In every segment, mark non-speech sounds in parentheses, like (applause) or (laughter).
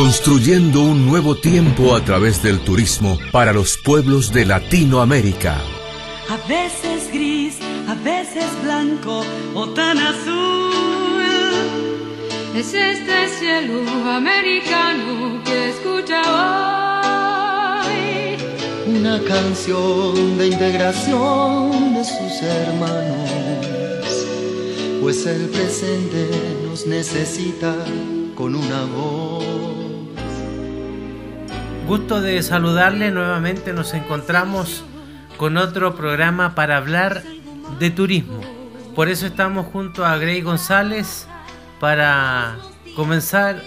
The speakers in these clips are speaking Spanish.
construyendo un nuevo tiempo a través del turismo para los pueblos de Latinoamérica. A veces gris, a veces blanco o tan azul. Es este cielo americano que escucha hoy. Una canción de integración de sus hermanos, pues el presente nos necesita con una voz. Gusto de saludarle nuevamente, nos encontramos con otro programa para hablar de turismo. Por eso estamos junto a Grey González para comenzar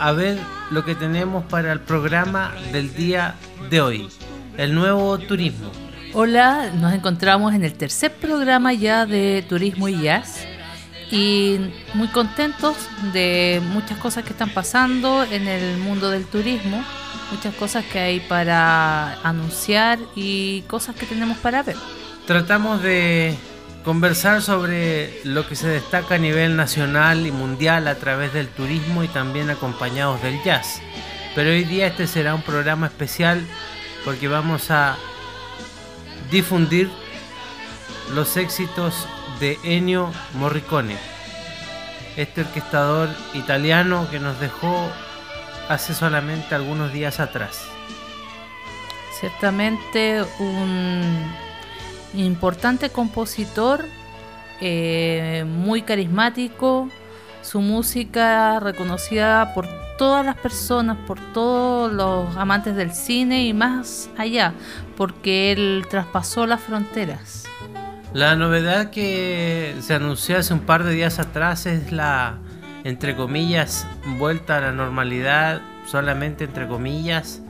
a ver lo que tenemos para el programa del día de hoy, el nuevo turismo. Hola, nos encontramos en el tercer programa ya de Turismo y Jazz y muy contentos de muchas cosas que están pasando en el mundo del turismo, muchas cosas que hay para anunciar y cosas que tenemos para ver. Tratamos de conversar sobre lo que se destaca a nivel nacional y mundial a través del turismo y también acompañados del jazz. Pero hoy día este será un programa especial porque vamos a difundir los éxitos de Ennio Morricone, este orquestador italiano que nos dejó hace solamente algunos días atrás. Ciertamente un importante compositor, eh, muy carismático, su música reconocida por todas las personas, por todos los amantes del cine y más allá, porque él traspasó las fronteras. La novedad que se anunció hace un par de días atrás es la, entre comillas, vuelta a la normalidad, solamente entre comillas,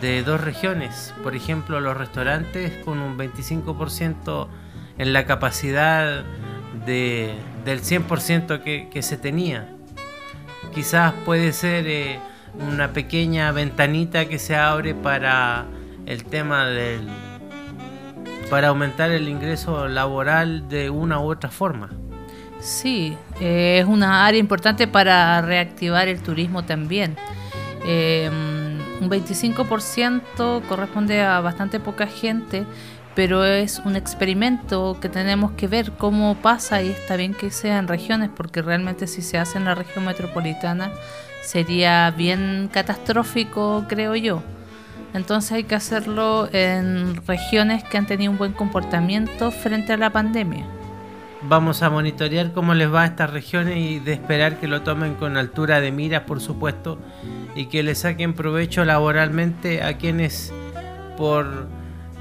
de dos regiones. Por ejemplo, los restaurantes con un 25% en la capacidad de, del 100% que, se tenía. Quizás puede ser eh, una pequeña ventanita que se abre para el tema del para aumentar el ingreso laboral de una u otra forma. Sí, eh, es una área importante para reactivar el turismo también. Eh, un 25% corresponde a bastante poca gente, pero es un experimento que tenemos que ver cómo pasa y está bien que sea en regiones, porque realmente si se hace en la región metropolitana sería bien catastrófico, creo yo. Entonces hay que hacerlo en regiones que han tenido un buen comportamiento frente a la pandemia. Vamos a monitorear cómo les va a estas regiones y de esperar que lo tomen con altura de miras, por supuesto, y que le saquen provecho laboralmente a quienes por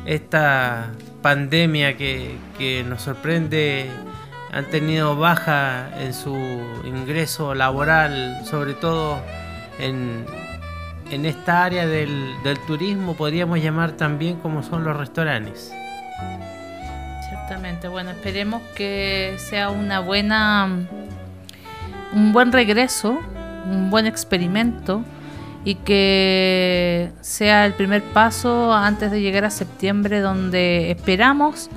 esta pandemia que, que nos sorprende han tenido baja en su ingreso laboral, sobre todo en, en esta área del, del, turismo podríamos llamar también como son los restaurantes. Ciertamente, bueno, esperemos que sea una buena, un buen regreso, un buen experimento y que sea el primer paso antes de llegar a septiembre donde esperamos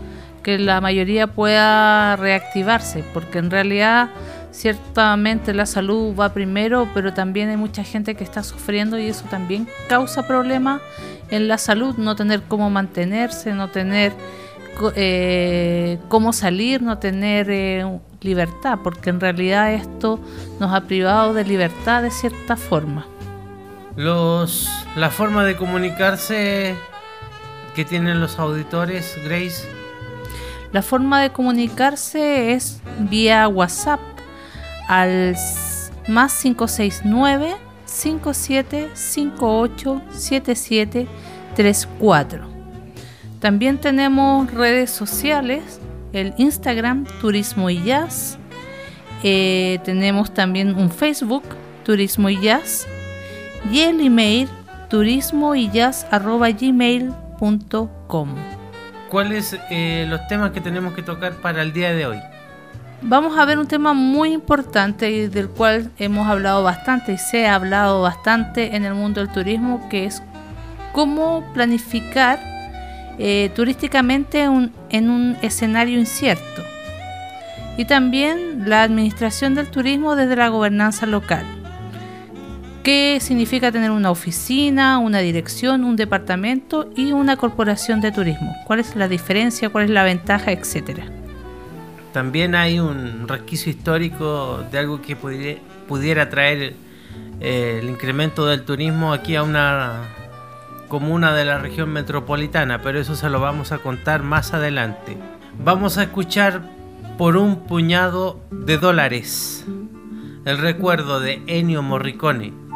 que la mayoría pueda reactivarse, porque en realidad ciertamente la salud va primero, pero también hay mucha gente que está sufriendo y eso también causa problemas en la salud, no tener cómo mantenerse, no tener eh, cómo salir, no tener eh, libertad, porque en realidad esto nos ha privado de libertad de cierta forma. Los, la forma de comunicarse que tienen los auditores, Grace. La forma de comunicarse es vía WhatsApp al más 569 5758 7734. También tenemos redes sociales, el Instagram Turismo y Jazz. Eh, tenemos también un Facebook Turismo y Jazz y el email turismo y jazz gmail.com. ¿Cuáles eh, los temas que tenemos que tocar para el día de hoy? Vamos a ver un tema muy importante y del cual hemos hablado bastante y se ha hablado bastante en el mundo del turismo, que es cómo planificar eh, turísticamente un, en un escenario incierto. Y también la administración del turismo desde la gobernanza local. ¿Qué significa tener una oficina, una dirección, un departamento y una corporación de turismo? ¿Cuál es la diferencia? ¿Cuál es la ventaja? Etcétera. También hay un resquicio histórico de algo que pudiera, traer eh, el incremento del turismo aquí a una comuna de la región metropolitana, pero eso se lo vamos a contar más adelante. Vamos a escuchar por un puñado de dólares el recuerdo de Ennio Morricone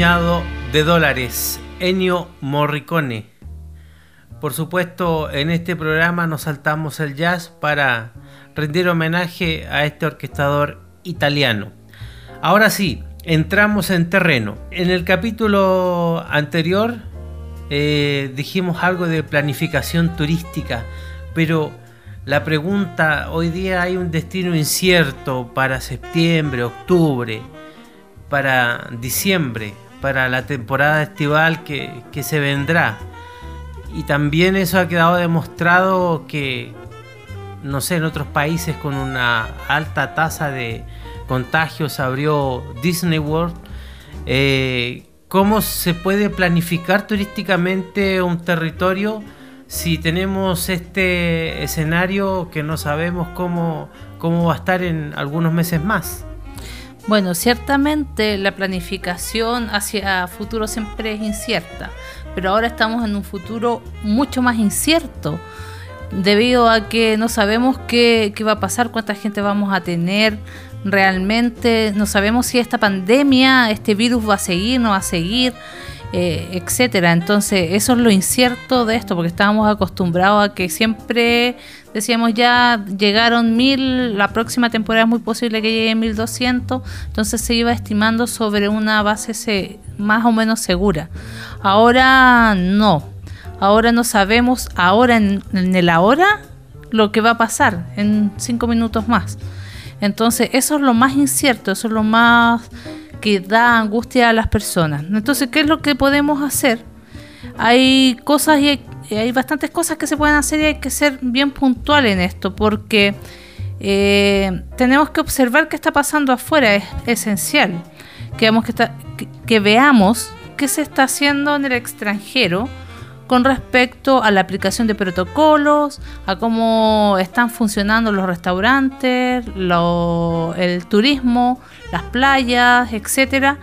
de dólares. Ennio Morricone. Por supuesto, en este programa nos saltamos el jazz para rendir homenaje a este orquestador italiano. Ahora sí, entramos en terreno. En el capítulo anterior eh, dijimos algo de planificación turística, pero la pregunta, hoy día hay un destino incierto para septiembre, octubre para diciembre, para la temporada estival que, se vendrá. Y también eso ha quedado demostrado que, no sé, en otros países con una alta tasa de contagios abrió Disney World. Eh, ¿Cómo se puede planificar turísticamente un territorio si tenemos este escenario que no sabemos cómo, cómo va a estar en algunos meses más? Bueno, ciertamente la planificación hacia futuro siempre es incierta, pero ahora estamos en un futuro mucho más incierto debido a que no sabemos qué, va a pasar, cuánta gente vamos a tener realmente, no sabemos si esta pandemia, este virus va a seguir, no va a seguir. Eh, etcétera. Entonces, eso es lo incierto de esto, porque estábamos acostumbrados a que siempre decíamos ya llegaron mil, la próxima temporada es muy posible que llegue 1200, entonces se iba estimando sobre una base más o menos segura. Ahora no, ahora no sabemos, ahora en, en el ahora, lo que va a pasar en cinco minutos más. Entonces, eso es lo más incierto, eso es lo más que da angustia a las personas. Entonces, ¿qué es lo que podemos hacer? Hay cosas y hay, hay bastantes cosas que se pueden hacer y hay que ser bien puntual en esto, porque eh, tenemos que observar qué está pasando afuera, es esencial. Que, que, que veamos qué se está haciendo en el extranjero con respecto a la aplicación de protocolos, a cómo están funcionando los restaurantes, el turismo, las playas, etcétera,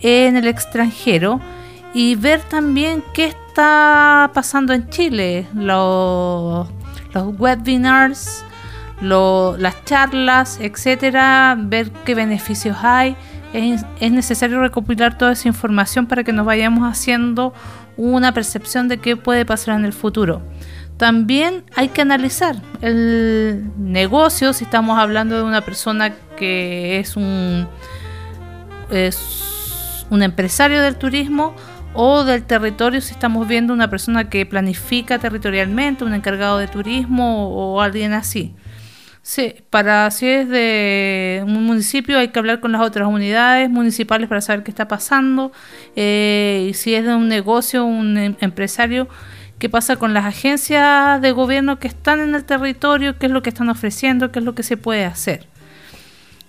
en el extranjero y ver también qué está pasando en Chile, los, webinars, las charlas, etcétera, ver qué beneficios hay. Es, es necesario recopilar toda esa información para que nos vayamos haciendo una percepción de qué puede pasar en el futuro. También hay que analizar el negocio, si estamos hablando de una persona que es un, es un empresario del turismo o del territorio, si estamos viendo una persona que planifica territorialmente, un encargado de turismo o alguien así. Sí, para si es de un municipio hay que hablar con las otras unidades municipales para saber qué está pasando. Eh, y si es de un negocio, un em, empresario, qué pasa con las agencias de gobierno que están en el territorio, qué es lo que están ofreciendo, qué es lo que se puede hacer.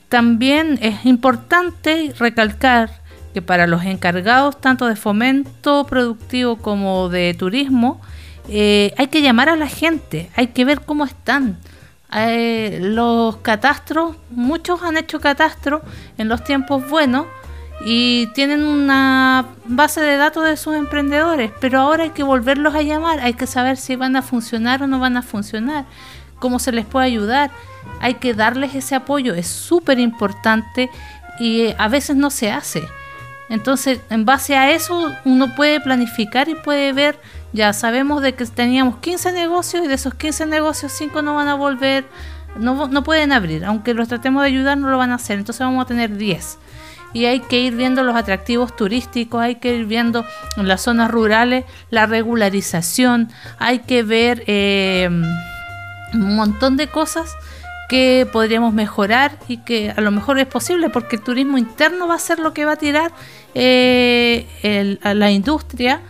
También es importante recalcar que para los encargados tanto de fomento productivo como de turismo, eh, hay que llamar a la gente, hay que ver cómo están eh, los catastros, muchos han hecho catastros en los tiempos buenos y tienen una base de datos de sus emprendedores, pero ahora hay que volverlos a llamar, hay que saber si van a funcionar o no van a funcionar, cómo se les puede ayudar, hay que darles ese apoyo, es súper importante y a veces no se hace. Entonces, en base a eso, uno puede planificar y puede ver ya sabemos de que teníamos 15 negocios y de esos 15 negocios 5 no van a volver, no, no pueden abrir, aunque los tratemos de ayudar no lo van a hacer, entonces vamos a tener 10 y hay que ir viendo los atractivos turísticos, hay que ir viendo en las zonas rurales la regularización, hay que ver eh, un montón de cosas que podríamos mejorar y que a lo mejor es posible porque el turismo interno va a ser lo que va a tirar eh, a la industria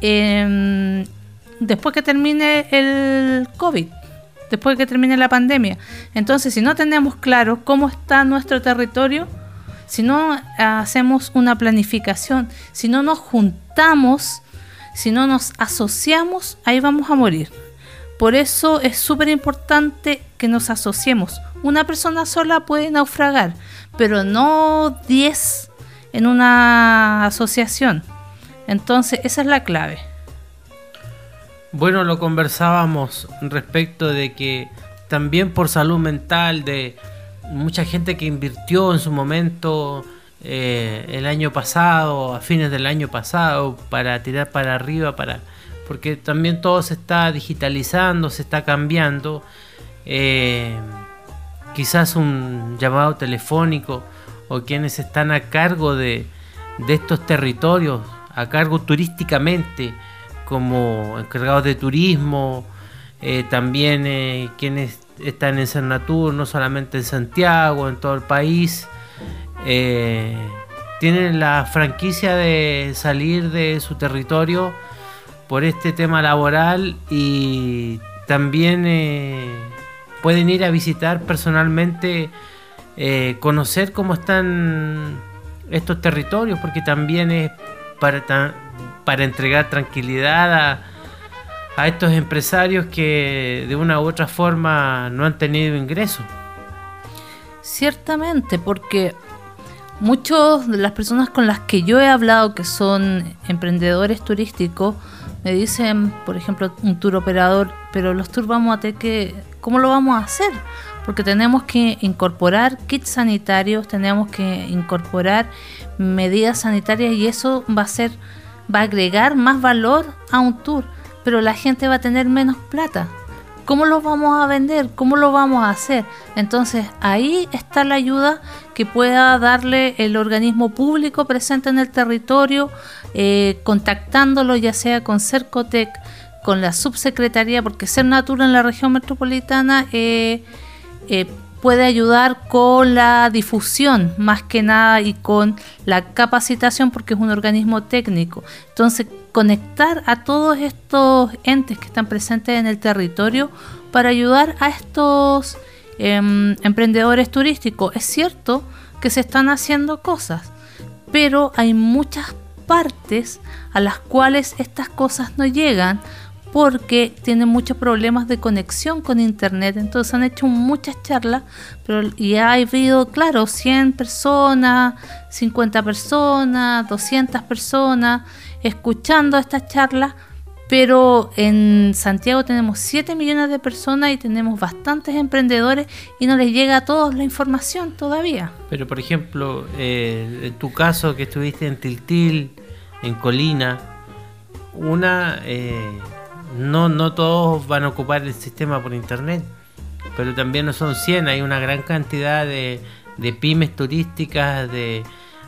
Em, después que termine el COVID, después que termine la pandemia. Entonces, si no tenemos claro cómo está nuestro territorio, si no hacemos una planificación, si no nos juntamos, si no nos asociamos, ahí vamos a morir. Por eso es súper importante que nos asociemos. Una persona sola puede naufragar, pero no 10 en una asociación. Entonces, esa es la clave. Bueno, lo conversábamos respecto de que también por salud mental de mucha gente que invirtió en su momento eh, el año pasado, a fines del año pasado, para tirar para arriba, para porque también todo se está digitalizando, se está cambiando. Eh, quizás un llamado telefónico o quienes están a cargo de, estos territorios a cargo turísticamente como encargados de turismo, eh, también eh, quienes están en Cernatur, no solamente en Santiago, en todo el país, tienen la franquicia de salir de su territorio por este tema laboral y también pueden ir a visitar personalmente, conocer cómo están estos territorios, porque también es para, para entregar tranquilidad a, a estos empresarios que de una u otra forma no han tenido ingresos. Ciertamente, porque muchos de las personas con las que yo he hablado que son emprendedores turísticos me dicen, por ejemplo, un tour operador, pero los tours vamos a tener que, ¿cómo lo vamos a hacer? Porque tenemos que incorporar kits sanitarios, tenemos que incorporar medidas sanitarias y eso va a ser va a agregar más valor a un tour, pero la gente va a tener menos plata. ¿Cómo lo vamos a vender? ¿Cómo lo vamos a hacer? Entonces ahí está la ayuda que pueda darle el organismo público presente en el territorio, eh, contactándolo ya sea con Cercotec, con la subsecretaría, porque ser natura en la región metropolitana eh, eh, puede ayudar con la difusión más que nada y con la capacitación porque es un organismo técnico. Entonces, conectar a todos estos entes que están presentes en el territorio para ayudar a estos em, emprendedores turísticos. Es cierto que se están haciendo cosas, pero hay muchas partes a las cuales estas cosas no llegan porque tienen muchos problemas de conexión con internet. Entonces han hecho muchas charlas, pero ya ha habido, claro, 100 personas, 50 personas, 200 personas escuchando estas charlas, pero en Santiago tenemos 7 millones de personas y tenemos bastantes emprendedores y no les llega a todos la información todavía. Pero por ejemplo, eh, en tu caso que estuviste en Tiltil, en Colina, una... Eh, no, no todos van a ocupar el sistema por internet, pero también no son 100, hay una gran cantidad de, de pymes turísticas, de,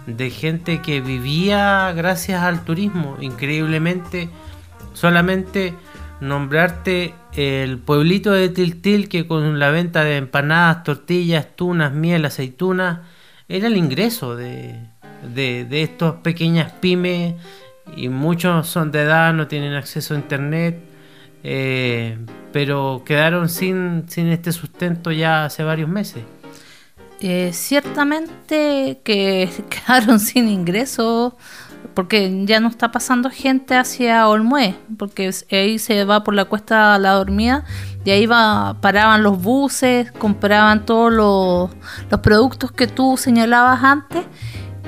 de gente que vivía gracias al turismo, increíblemente, solamente nombrarte el pueblito de Tiltil que con la venta de empanadas, tortillas, tunas, miel, aceitunas, era el ingreso de, de, de estas pequeñas pymes y muchos son de edad, no tienen acceso a internet eh, pero quedaron sin, sin este sustento ya hace varios meses. Eh, ciertamente que (laughs) quedaron sin ingresos porque ya no está pasando gente hacia Olmué, porque ahí se va por la cuesta la dormida y ahí va, paraban los buses, compraban todos los, los productos que tú señalabas antes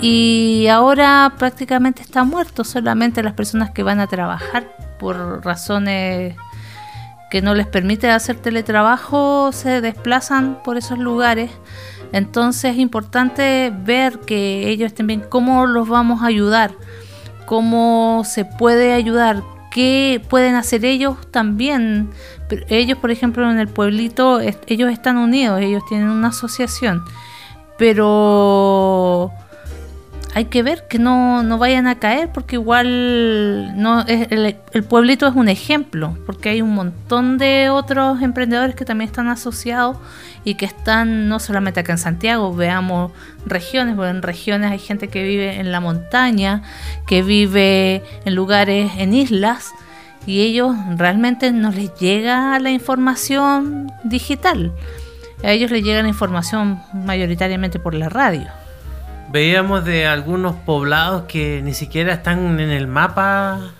y ahora prácticamente está muerto, solamente las personas que van a trabajar por razones que no les permite hacer teletrabajo se desplazan por esos lugares. Entonces es importante ver que ellos bien, cómo los vamos a ayudar, cómo se puede ayudar, qué pueden hacer ellos también. Ellos, por ejemplo, en el pueblito, ellos están unidos, ellos tienen una asociación, pero hay que ver que no, no vayan a caer porque igual no el, el, pueblito es un ejemplo porque hay un montón de otros emprendedores que también están asociados y que están no solamente acá en Santiago veamos regiones porque en regiones hay gente que vive en la montaña que vive en lugares en islas y ellos realmente no les llega la información digital. A ellos les llega la información mayoritariamente por la radio veíamos de algunos poblados que ni siquiera están en el mapa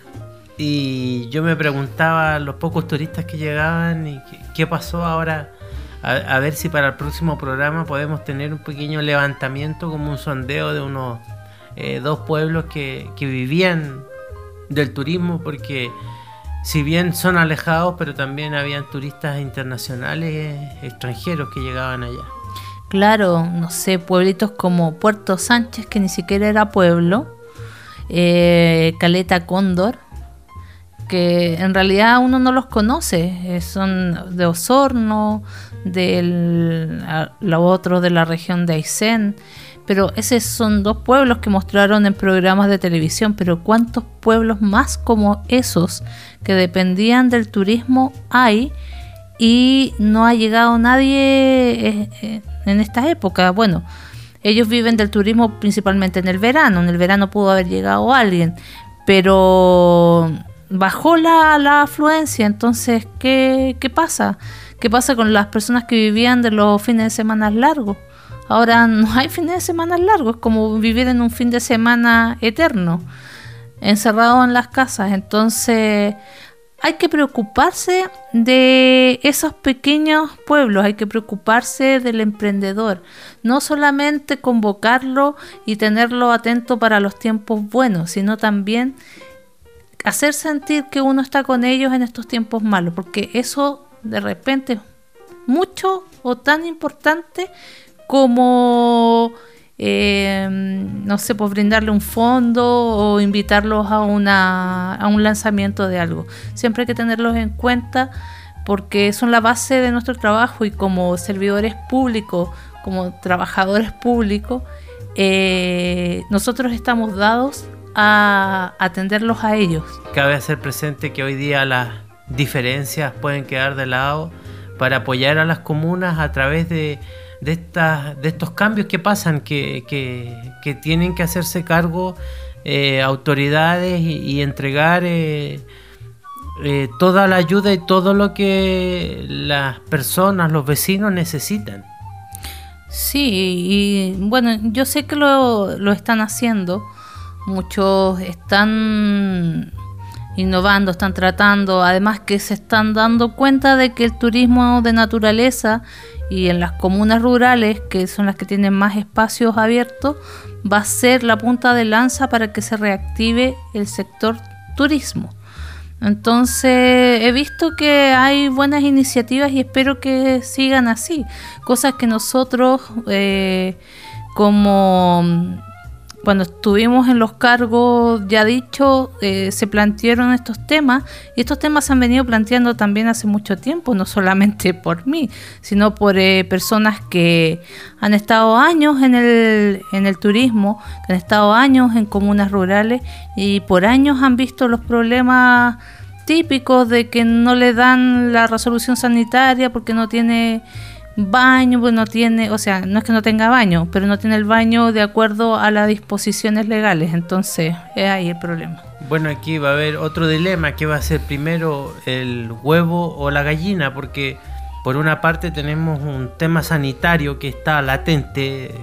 y yo me preguntaba los pocos turistas que llegaban y qué, pasó ahora. A, ver si para el próximo programa podemos tener un pequeño levantamiento como un sondeo de unos eh, dos pueblos que, que vivían del turismo porque si bien son alejados pero también habían turistas internacionales extranjeros que llegaban allá. Claro, no sé, pueblitos como Puerto Sánchez, que ni siquiera era pueblo, eh, Caleta Cóndor, que en realidad uno no los conoce, eh, son de Osorno, de los otros de la región de Aysén, pero esos son dos pueblos que mostraron en programas de televisión, pero ¿cuántos pueblos más como esos que dependían del turismo hay? Y no ha llegado nadie eh, en esta época. Bueno, ellos viven del turismo principalmente en el verano. En el verano pudo haber llegado alguien, pero bajó la, la afluencia. Entonces, ¿qué, ¿qué pasa? ¿Qué pasa con las personas que vivían de los fines de semana largos? Ahora no hay fines de semana largos, es como vivir en un fin de semana eterno, encerrado en las casas. Entonces, hay que preocuparse de esos pequeños pueblos, hay que preocuparse del emprendedor, no solamente convocarlo y tenerlo atento para los tiempos buenos, sino también hacer sentir que uno está con ellos en estos tiempos malos, porque eso de repente es mucho o tan importante como eh, no sé, pues brindarle un fondo o invitarlos a, una, a un lanzamiento de algo. Siempre hay que tenerlos en cuenta porque son la base de nuestro trabajo y como servidores públicos, como trabajadores públicos, eh, nosotros estamos dados a atenderlos a ellos. Cabe hacer presente que hoy día las diferencias pueden quedar de lado para apoyar a las comunas a través de de, de estos cambios que pasan, que, que, tienen que hacerse cargo eh, autoridades y, entregar eh, eh, toda la ayuda y todo lo que las personas, los vecinos necesitan. Sí, y bueno, yo sé que lo, lo están haciendo. Muchos están innovando, están tratando, además que se están dando cuenta de que el turismo de naturaleza y en las comunas rurales, que son las que tienen más espacios abiertos, va a ser la punta de lanza para que se reactive el sector turismo. Entonces he visto que hay buenas iniciativas y espero que sigan así. Cosas que nosotros eh, como cuando estuvimos en los cargos, ya dicho, eh, se plantearon estos temas y estos temas se han venido planteando también hace mucho tiempo, no solamente (laughs) por mí, sino por eh, personas que han estado años en el, en el turismo, que han estado años en comunas rurales y por años han visto los problemas típicos de que no le dan la resolución sanitaria porque no tiene baño, pues no tiene, o sea, no es que no tenga baño, pero no tiene el baño de acuerdo a las disposiciones legales, entonces es ahí el problema. Bueno, aquí va a haber otro dilema, ¿qué va a ser primero el huevo o la gallina? Porque por una parte tenemos un tema sanitario que está latente,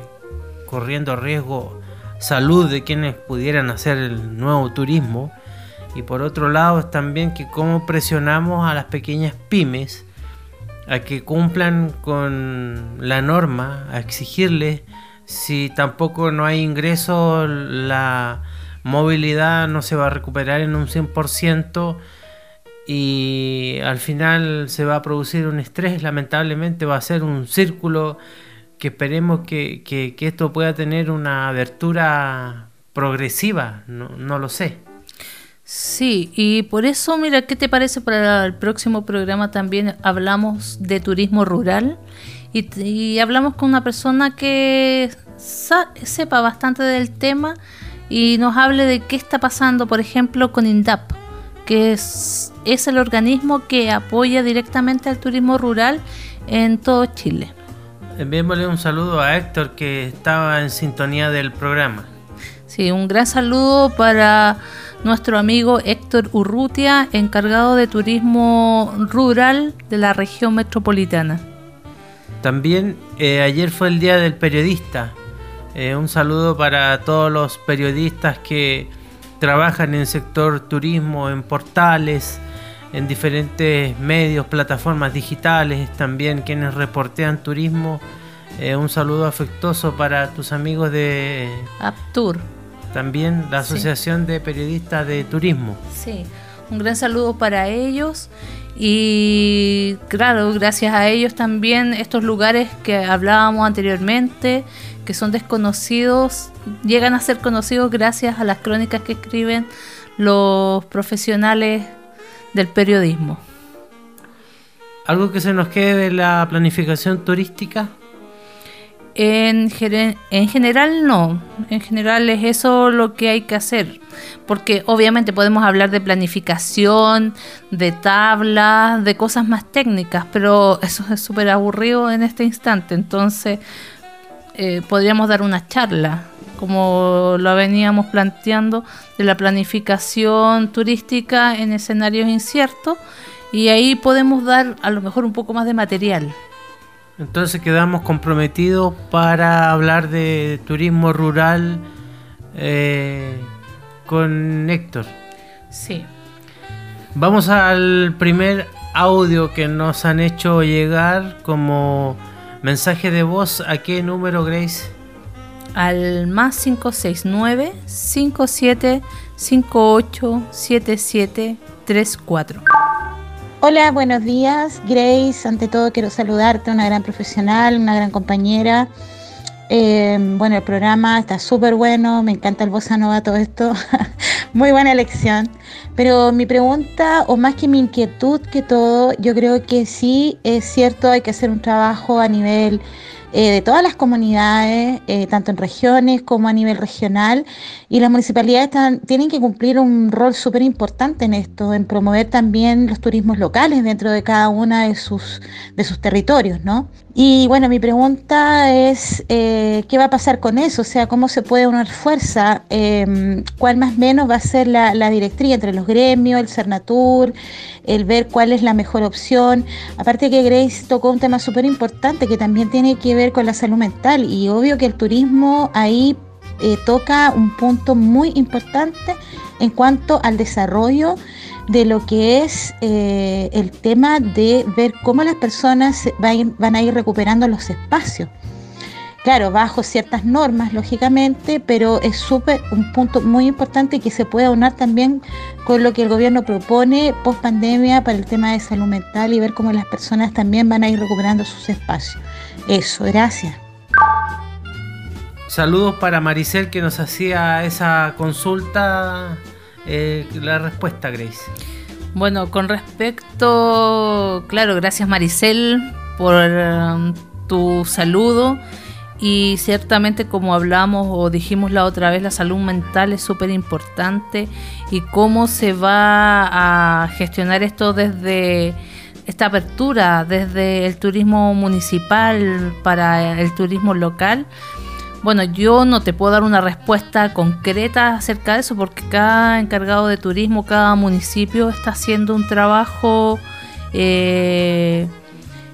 corriendo riesgo salud de quienes pudieran hacer el nuevo turismo, y por otro lado también que cómo presionamos a las pequeñas pymes, a que cumplan con la norma, a exigirles, si tampoco no hay ingreso, la movilidad no se va a recuperar en un 100% y al final se va a producir un estrés, lamentablemente va a ser un círculo que esperemos que, que, esto pueda tener una abertura progresiva, no lo sé. Sí, y por eso, mira, ¿qué te parece para el próximo programa también hablamos de turismo rural y, hablamos con una persona que sepa bastante del tema y nos hable de qué está pasando, por ejemplo, con INDAP, que es, es el organismo que apoya directamente al turismo rural en todo Chile. Enviémosle un saludo a Héctor que estaba en sintonía del programa. Sí, un gran saludo para nuestro amigo Héctor Urrutia, encargado de turismo rural de la región metropolitana. También eh, ayer fue el Día del Periodista. Eh, un saludo para todos los periodistas que trabajan en el sector turismo, en portales, en diferentes medios, plataformas digitales, también quienes reportean turismo. Eh, un saludo afectuoso para tus amigos de Aptur también la Asociación de Periodistas de Turismo. Sí, un gran saludo para ellos y claro, gracias a ellos también estos lugares que hablábamos anteriormente, que son desconocidos, llegan a ser conocidos gracias a las crónicas que escriben los profesionales del periodismo. ¿Algo que se nos quede de la planificación turística? En, en, general no, en general es eso lo que hay que hacer, porque obviamente podemos hablar de planificación, de tablas, de cosas más técnicas, pero eso es súper aburrido en este instante, entonces eh, podríamos dar una charla, como lo veníamos planteando, de la planificación turística en escenarios inciertos, y ahí podemos dar a lo mejor un poco más de material. Entonces quedamos comprometidos para hablar de turismo rural eh, con Héctor. Sí. Vamos al primer audio que nos han hecho llegar como mensaje de voz. ¿A qué número, Grace? Al más 569 57 58 77 34. Hola, buenos días, Grace. Ante todo quiero saludarte, una gran profesional, una gran compañera. Eh, bueno, el programa está súper bueno, me encanta el bossa nova, todo esto. (laughs) Muy buena elección. Pero mi pregunta, o más que mi inquietud que todo, yo creo que sí es cierto, hay que hacer un trabajo a nivel eh, de todas las comunidades, eh, tanto en regiones como a nivel regional, y las municipalidades tienen que cumplir un rol súper importante en esto, en promover también los turismos locales dentro de cada una de sus, de sus territorios, ¿no? Y bueno, mi pregunta es, eh, ¿qué va a pasar con eso? O sea, ¿cómo se puede unir fuerza? Em, ¿Cuál más menos va a ser la, la directriz entre los gremios, el Cernatur, el ver cuál es la mejor opción? Aparte que Grace tocó un tema súper importante que también tiene que ver con la salud mental y obvio que el turismo ahí eh, toca un punto muy importante en cuanto al desarrollo de lo que es eh, el tema de ver cómo las personas van a ir recuperando los espacios. Claro, bajo ciertas normas, lógicamente, pero es súper un punto muy importante que se pueda unir también con lo que el gobierno propone post pandemia para el tema de salud mental y ver cómo las personas también van a ir recuperando sus espacios. Eso, gracias. Saludos para Maricel que nos hacía esa consulta eh, la respuesta, Grace. Bueno, con respecto, claro, gracias Maricel por um, tu saludo y ciertamente como hablamos o dijimos la otra vez, la salud mental es súper importante y cómo se va a gestionar esto desde esta apertura, desde el turismo municipal para el turismo local bueno, yo no te puedo dar una respuesta concreta acerca de eso porque cada encargado de turismo, cada municipio está haciendo un trabajo eh,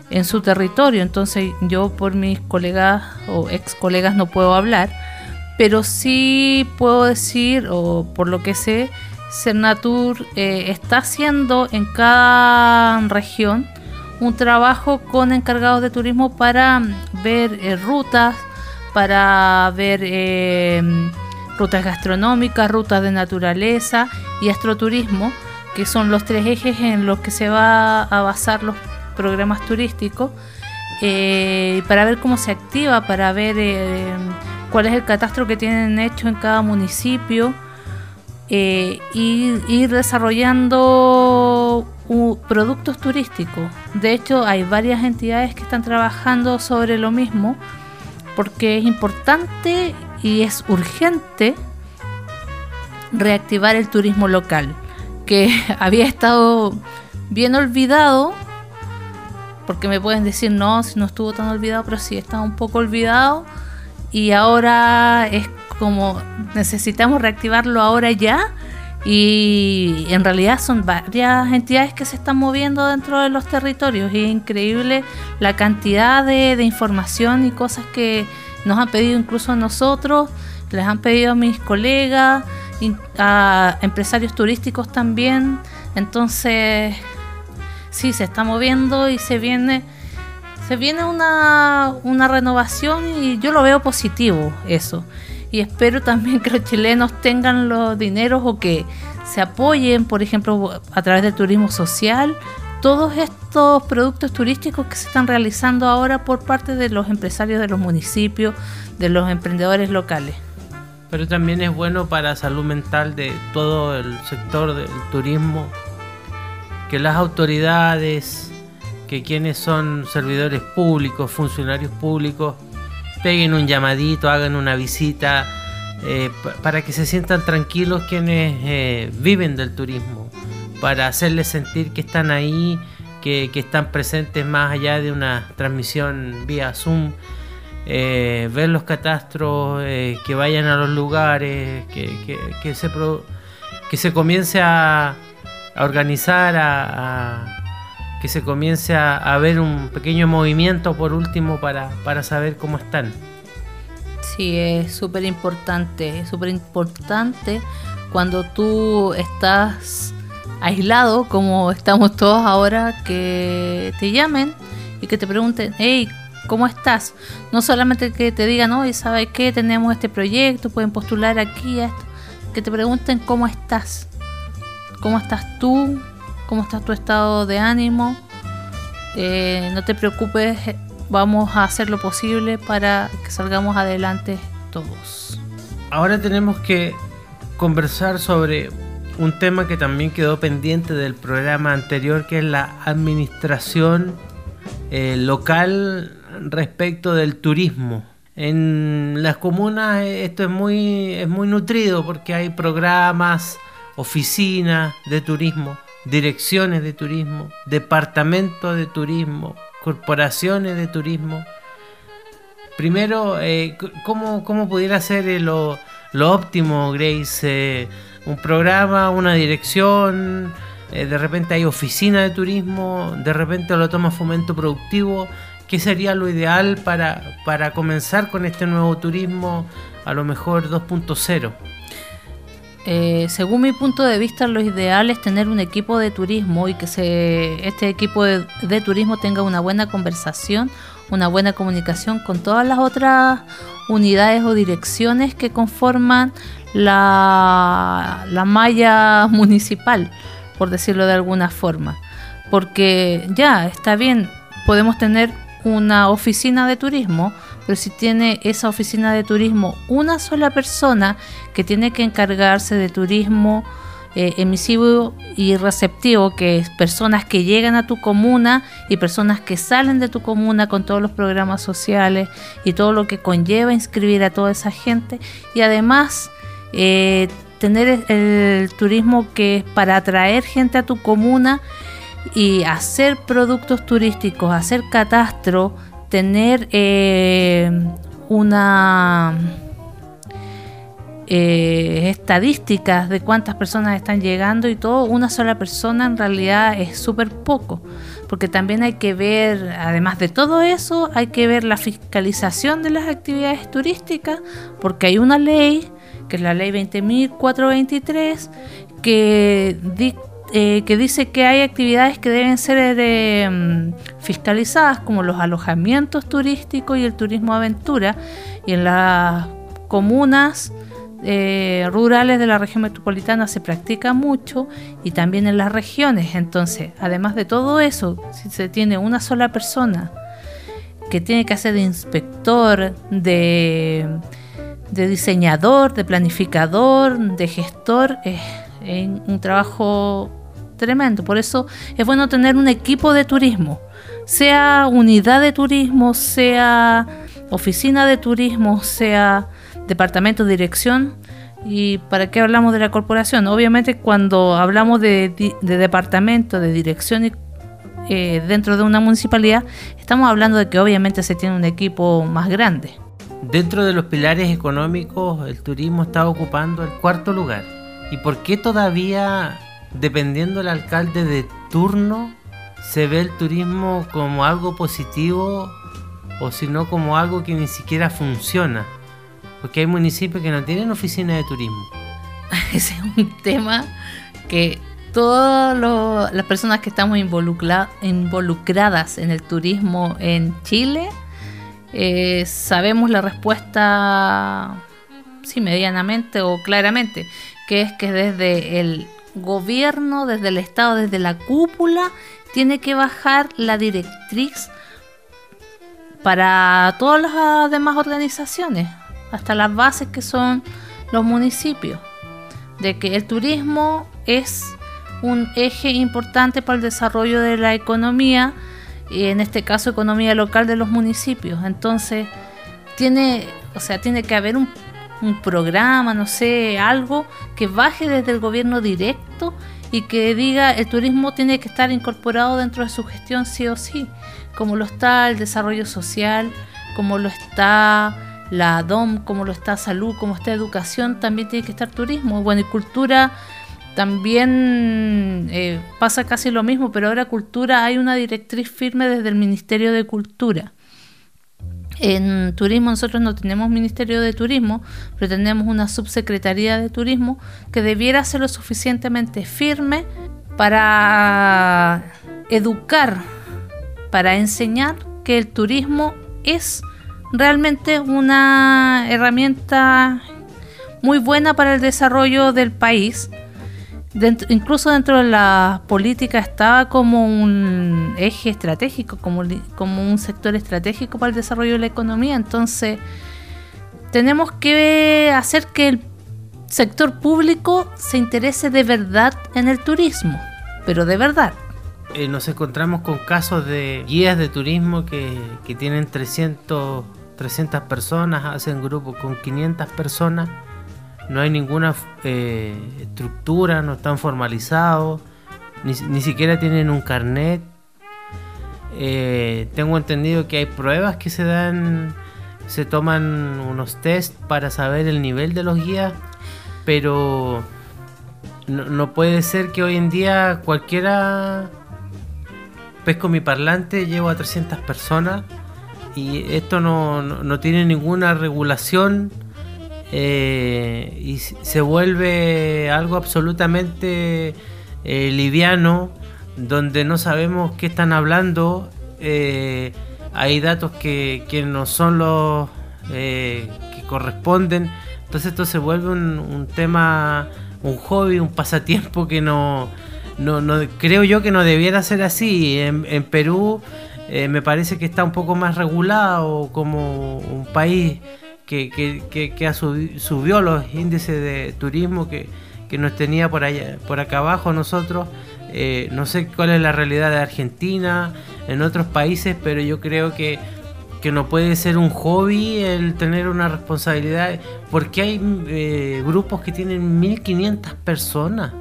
en su territorio. Entonces yo por mis colegas o ex colegas no puedo hablar, pero sí puedo decir, o por lo que sé, Cernatur eh, está haciendo en cada región un trabajo con encargados de turismo para ver eh, rutas, para ver em, rutas gastronómicas, rutas de naturaleza y astroturismo, que son los tres ejes en los que se va a basar los programas turísticos, eh, para ver cómo se activa, para ver em, cuál es el catastro que tienen hecho en cada municipio eh, y ir desarrollando productos turísticos. De hecho, hay varias entidades que están trabajando sobre lo mismo porque es importante y es urgente reactivar el turismo local, que (laughs) había estado bien olvidado, porque me pueden decir, no, si no estuvo tan olvidado, pero sí estaba un poco olvidado, y ahora es como necesitamos reactivarlo ahora ya y en realidad son varias entidades que se están moviendo dentro de los territorios y es increíble la cantidad de, información y cosas que nos han pedido incluso a nosotros, les han pedido a mis colegas, a empresarios turísticos también. Entonces, sí, se está moviendo y se viene, se viene una, una renovación y yo lo veo positivo eso y espero también que los chilenos tengan los dineros o que se apoyen, por ejemplo, a través del turismo social, todos estos productos turísticos que se están realizando ahora por parte de los empresarios de los municipios, de los emprendedores locales. Pero también es bueno para salud mental de todo el sector del turismo que las autoridades, que quienes son servidores públicos, funcionarios públicos, peguen un llamadito, hagan una visita, eh, para que se sientan tranquilos quienes eh, viven del turismo, para hacerles sentir que están ahí, que, están presentes más allá de una transmisión vía Zoom. Eh, ver los catastros, que vayan a los lugares, que, se, que se comience a, organizar, a que se comience a, ver un pequeño movimiento por último para, para saber cómo están. Sí, es súper importante, es súper importante cuando tú estás aislado, como estamos todos ahora, que te llamen y que te pregunten, hey, ¿cómo estás? No solamente que te digan, hoy ¿sabes qué? Tenemos este proyecto, pueden postular aquí, esto. Que te pregunten cómo estás. ¿Cómo estás tú? Cómo está tu estado de ánimo. Eh, no te preocupes, vamos a hacer lo posible para que salgamos adelante todos. Ahora tenemos que conversar sobre un tema que también quedó pendiente del programa anterior, que es la administración eh, local respecto del turismo. En las comunas esto es muy, es muy nutrido porque hay programas, oficinas de turismo, direcciones de turismo, departamentos de turismo, corporaciones de turismo. Primero, eh, ¿cómo, pudiera ser eh, lo, óptimo, Grace? Eh, un programa, una dirección, de repente hay oficina de turismo, de repente lo toma fomento productivo. ¿Qué sería lo ideal para, para comenzar con este nuevo turismo, a lo mejor 2.0? Eh, según mi punto de vista, lo ideal es tener un equipo de turismo y que se, este equipo de, turismo tenga una buena conversación, una buena comunicación con todas las otras unidades o direcciones que conforman la, la malla municipal, por decirlo de alguna forma. Porque ya, está bien, podemos tener una oficina de turismo, pero si tiene esa oficina de turismo una sola persona que tiene que encargarse de turismo eh, emisivo y receptivo, que es personas que llegan a tu comuna y personas que salen de tu comuna con todos los programas sociales y todo lo que conlleva inscribir a toda esa gente y además eh, tener el turismo que es para atraer gente a tu comuna y hacer productos turísticos, hacer catastro, tener eh, una eh, estadísticas de cuántas personas están llegando y todo, una sola persona en realidad es súper poco, porque también hay que ver, además de todo eso, hay que ver la fiscalización de las actividades turísticas, porque hay una ley, que es la ley 20.423, que dicta eh, que dice que hay actividades que deben ser eh, mm, fiscalizadas, como los alojamientos turísticos y el turismo aventura, y en las comunas eh, rurales de la región metropolitana se practica mucho y también en las regiones. Entonces, además de todo eso, si se tiene una sola persona que tiene que hacer de inspector, de, de diseñador, de planificador, de gestor, es un trabajo tremendo. Por eso es bueno tener un equipo de turismo, sea unidad de turismo, sea oficina de turismo, sea departamento de dirección. ¿Y para qué hablamos de la corporación? Obviamente cuando hablamos de, departamento, de dirección y, eh, dentro de una municipalidad, estamos hablando de que obviamente se tiene un equipo más grande. Dentro de los pilares económicos, el turismo está ocupando el cuarto lugar. ¿Y por qué todavía dependiendo del alcalde de turno, se ve el turismo como algo positivo o si no como algo que ni siquiera funciona. Porque hay municipios que no tienen oficina de turismo. (laughs) Ese es un tema que todas las personas que estamos involucradas en el turismo en Chile eh, sabemos la respuesta, sí, medianamente o claramente, que es que desde el gobierno, desde el Estado, desde la cúpula, tiene que bajar la directriz para todas las demás organizaciones, hasta las bases que son los municipios, de que el turismo es un eje importante para el desarrollo de la economía y en este caso economía local de los municipios. Entonces, tiene, o sea, tiene que haber un un programa, no sé, algo que baje desde el gobierno directo y que diga el turismo tiene que estar incorporado dentro de su gestión sí o sí, como lo está el desarrollo social, como lo está la DOM, como lo está salud, como está educación, también tiene que estar turismo. Bueno, y cultura también eh, pasa casi lo mismo, pero ahora cultura hay una directriz firme desde el Ministerio de Cultura en turismo nosotros no tenemos Ministerio de Turismo, pero tenemos una subsecretaría de Turismo que debiera ser lo suficientemente firme para educar, para enseñar que el turismo es realmente una herramienta muy buena para el desarrollo del país incluso dentro de la política estaba como un eje estratégico, como, como un sector estratégico para el desarrollo de la economía. Entonces, tenemos que hacer que el sector público se interese de verdad en el turismo, pero de verdad. eh, nos encontramos con casos de guías de turismo que, que tienen 300, 300 personas, hacen grupos con 500 personas, no hay ninguna eh, estructura, no están formalizados, ni, ni siquiera tienen un carnet. Eh, tengo entendido que hay pruebas que se dan, se toman unos test para saber el nivel de los guías, pero no, puede ser que hoy en día cualquiera pesco mi parlante, llevo a 300 personas y esto no- no tiene ninguna regulación eh, y se vuelve algo absolutamente eh, liviano donde no sabemos qué están hablando. eh, hay datos que, que no son los que corresponden. Entonces esto se vuelve un, un tema, un hobby, un pasatiempo que no, no, no creo yo que no debiera ser así. En, Perú me parece que está un poco más regulado como un país que, que, que- subió los índices de turismo que, que nos tenía por allá, por acá abajo nosotros. Eh, no sé cuál es la realidad de Argentina, en otros países, pero yo creo que, que no puede ser un hobby el tener una responsabilidad, porque hay eh, grupos que tienen 1500 personas.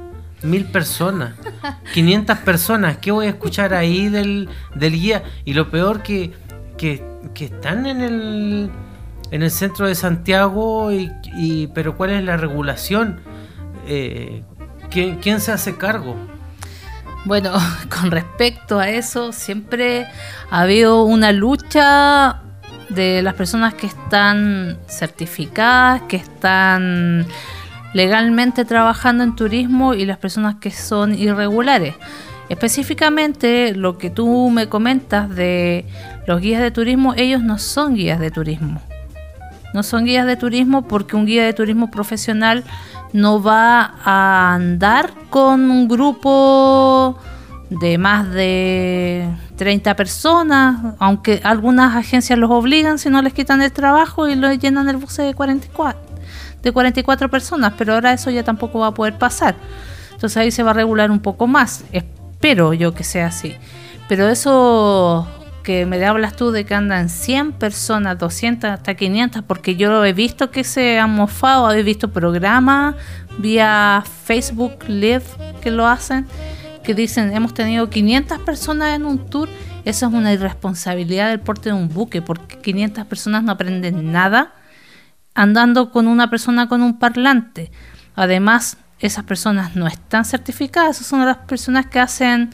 Mil personas, (laughs) 500 personas, ¿qué voy a escuchar ahí del, del guía? Y lo peor que, que, que están en el, en el centro de Santiago, y, y- pero ¿cuál es la regulación? Eh, ¿quién, quién se hace cargo? Bueno, (laughs) con respecto a eso, siempre ha habido una lucha de las personas que están certificadas, que están legalmente trabajando en turismo y las personas que son irregulares. Específicamente lo que tú me comentas de los guías de turismo, ellos no son guías de turismo. No son guías de turismo porque un guía de turismo profesional no va a andar con un grupo de más de 30 personas, aunque algunas agencias los obligan si no les quitan el trabajo y los llenan el bus de 44, de 44 personas, pero ahora eso ya tampoco va a poder pasar. Entonces ahí se va a regular un poco más. Espero yo que sea así. Pero eso que me hablas tú de que andan 100 personas, 200 hasta 500, porque yo he visto que se han mofado, he visto programas vía Facebook Live que lo hacen, que dicen hemos tenido 500 personas en un tour. Eso es una irresponsabilidad del porte de un buque, porque 500 personas no aprenden nada andando con una persona con un parlante. Además, esas personas no están certificadas, esas son las personas que hacen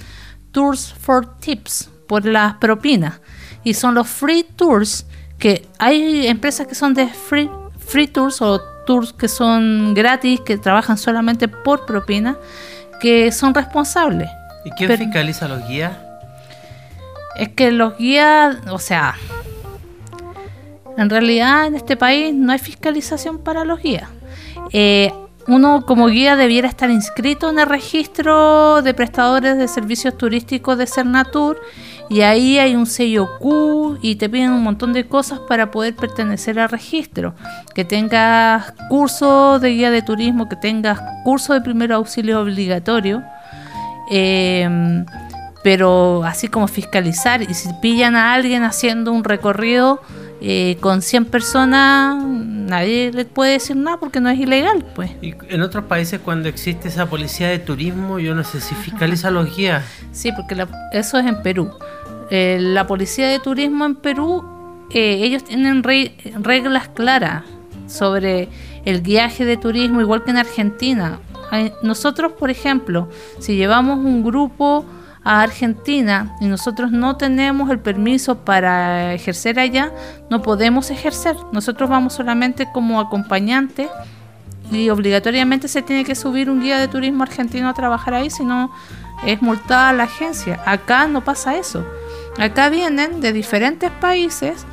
tours for tips por las propinas. Y son los free tours, que hay empresas que son de free, free tours o tours que son gratis, que trabajan solamente por propina, que son responsables. ¿Y quién Pero- fiscaliza los guías? Es que los guías, o sea, en realidad en este país no hay fiscalización para los guías. Eh, uno como guía debiera estar inscrito en el registro de prestadores de servicios turísticos de Cernatur y ahí hay un sello Q y te piden un montón de cosas para poder pertenecer al registro. Que tengas curso de guía de turismo, que tengas curso de primer auxilio obligatorio. Eh, pero así como fiscalizar y si pillan a alguien haciendo un recorrido eh, con 100 personas nadie le puede decir nada porque no es ilegal pues Y en otros países cuando existe esa policía de turismo, yo no sé si fiscaliza a los guías. sí porque la- eso es en Perú Eh, la policía de turismo en Perú eh, ellos tienen re- reglas claras sobre el guiaje de turismo igual que en Argentina nosotros por ejemplo si llevamos un grupo a Argentina y nosotros no tenemos el permiso para ejercer allá, no podemos ejercer. Nosotros vamos solamente como acompañante y obligatoriamente se tiene que subir un guía de turismo argentino a trabajar ahí, si no es multada la agencia. Acá no pasa eso. Acá vienen de diferentes países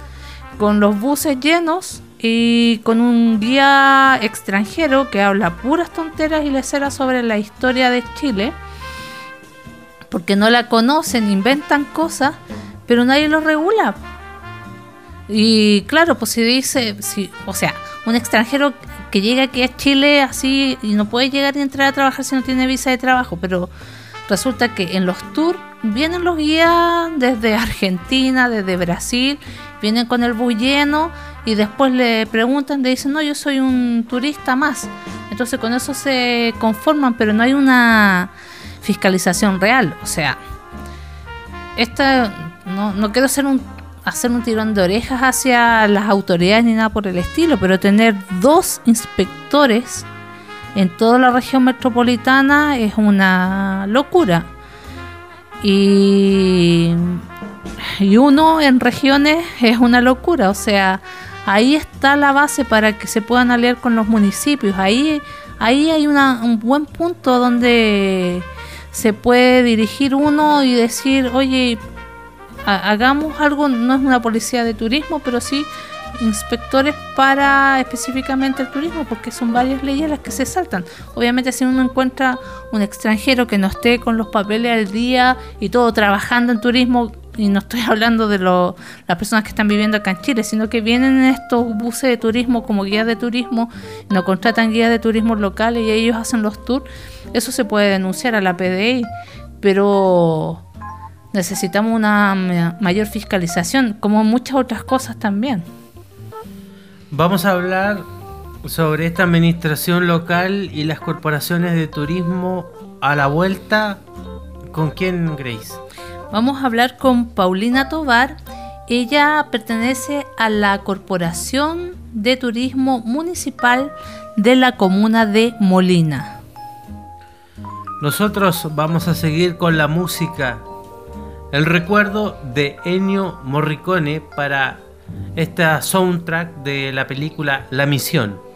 con los buses llenos y con un guía extranjero que habla puras tonteras y leceras sobre la historia de Chile porque no la conocen, inventan cosas, pero nadie lo regula. Y claro, pues si dice, si, o sea, un extranjero que llega aquí a Chile así y no puede llegar ni entrar a trabajar si no tiene visa de trabajo, pero resulta que en los tours vienen los guías desde Argentina, desde Brasil, vienen con el bus lleno y después le preguntan, le dicen, no, yo soy un turista más. Entonces con eso se conforman, pero no hay una fiscalización real. O sea, esta, no, no quiero hacer un, hacer un tirón de orejas hacia las autoridades ni nada por el estilo, pero tener dos inspectores en toda la región metropolitana es una locura. Y, y uno en regiones es una locura, o sea, ahí está la base para que se puedan aliar con los municipios. Ahí, ahí hay una, un buen punto donde se puede dirigir uno y decir, oye, hagamos algo, no es una policía de turismo, pero sí inspectores para específicamente el turismo, porque son varias leyes las que se saltan. Obviamente si uno encuentra un extranjero que no esté con los papeles al día y todo trabajando en turismo, y no estoy (laughs) hablando de las personas que están viviendo acá en Chile, sino que vienen en estos buses de turismo como guías de turismo, no contratan guías de turismo locales y ellos hacen los tours, eso se puede denunciar a la PDI, pero necesitamos una mayor fiscalización, como muchas otras cosas también. Vamos a hablar sobre esta administración local y las corporaciones de turismo a la vuelta. ¿Con quién, Grace? Vamos a hablar con Paulina Tobar. Ella pertenece a la Corporación de Turismo Municipal de la comuna de Molina. Nosotros vamos a seguir con la música. El recuerdo de Ennio Morricone para esta soundtrack de la película La Misión.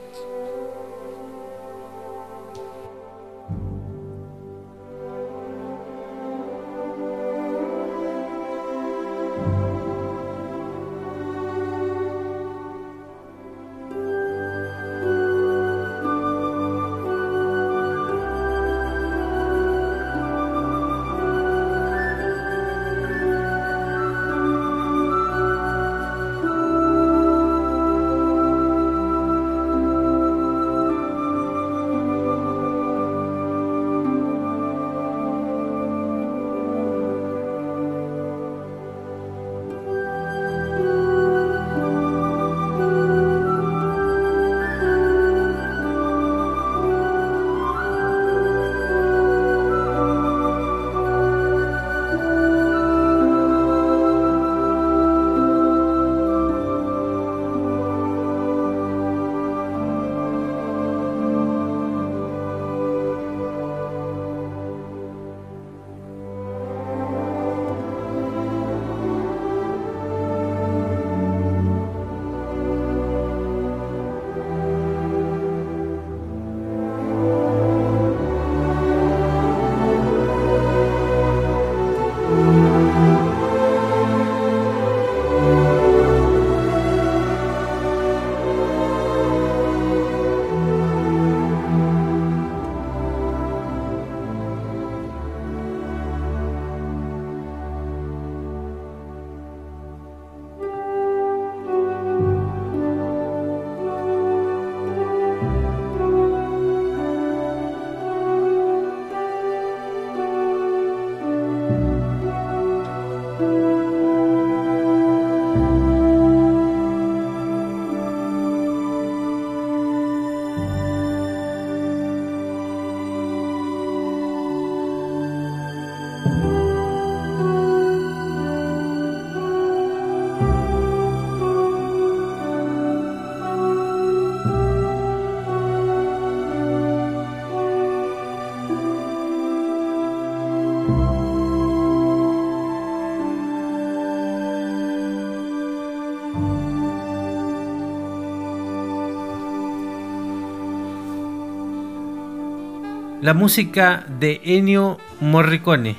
La música de Ennio Morricone.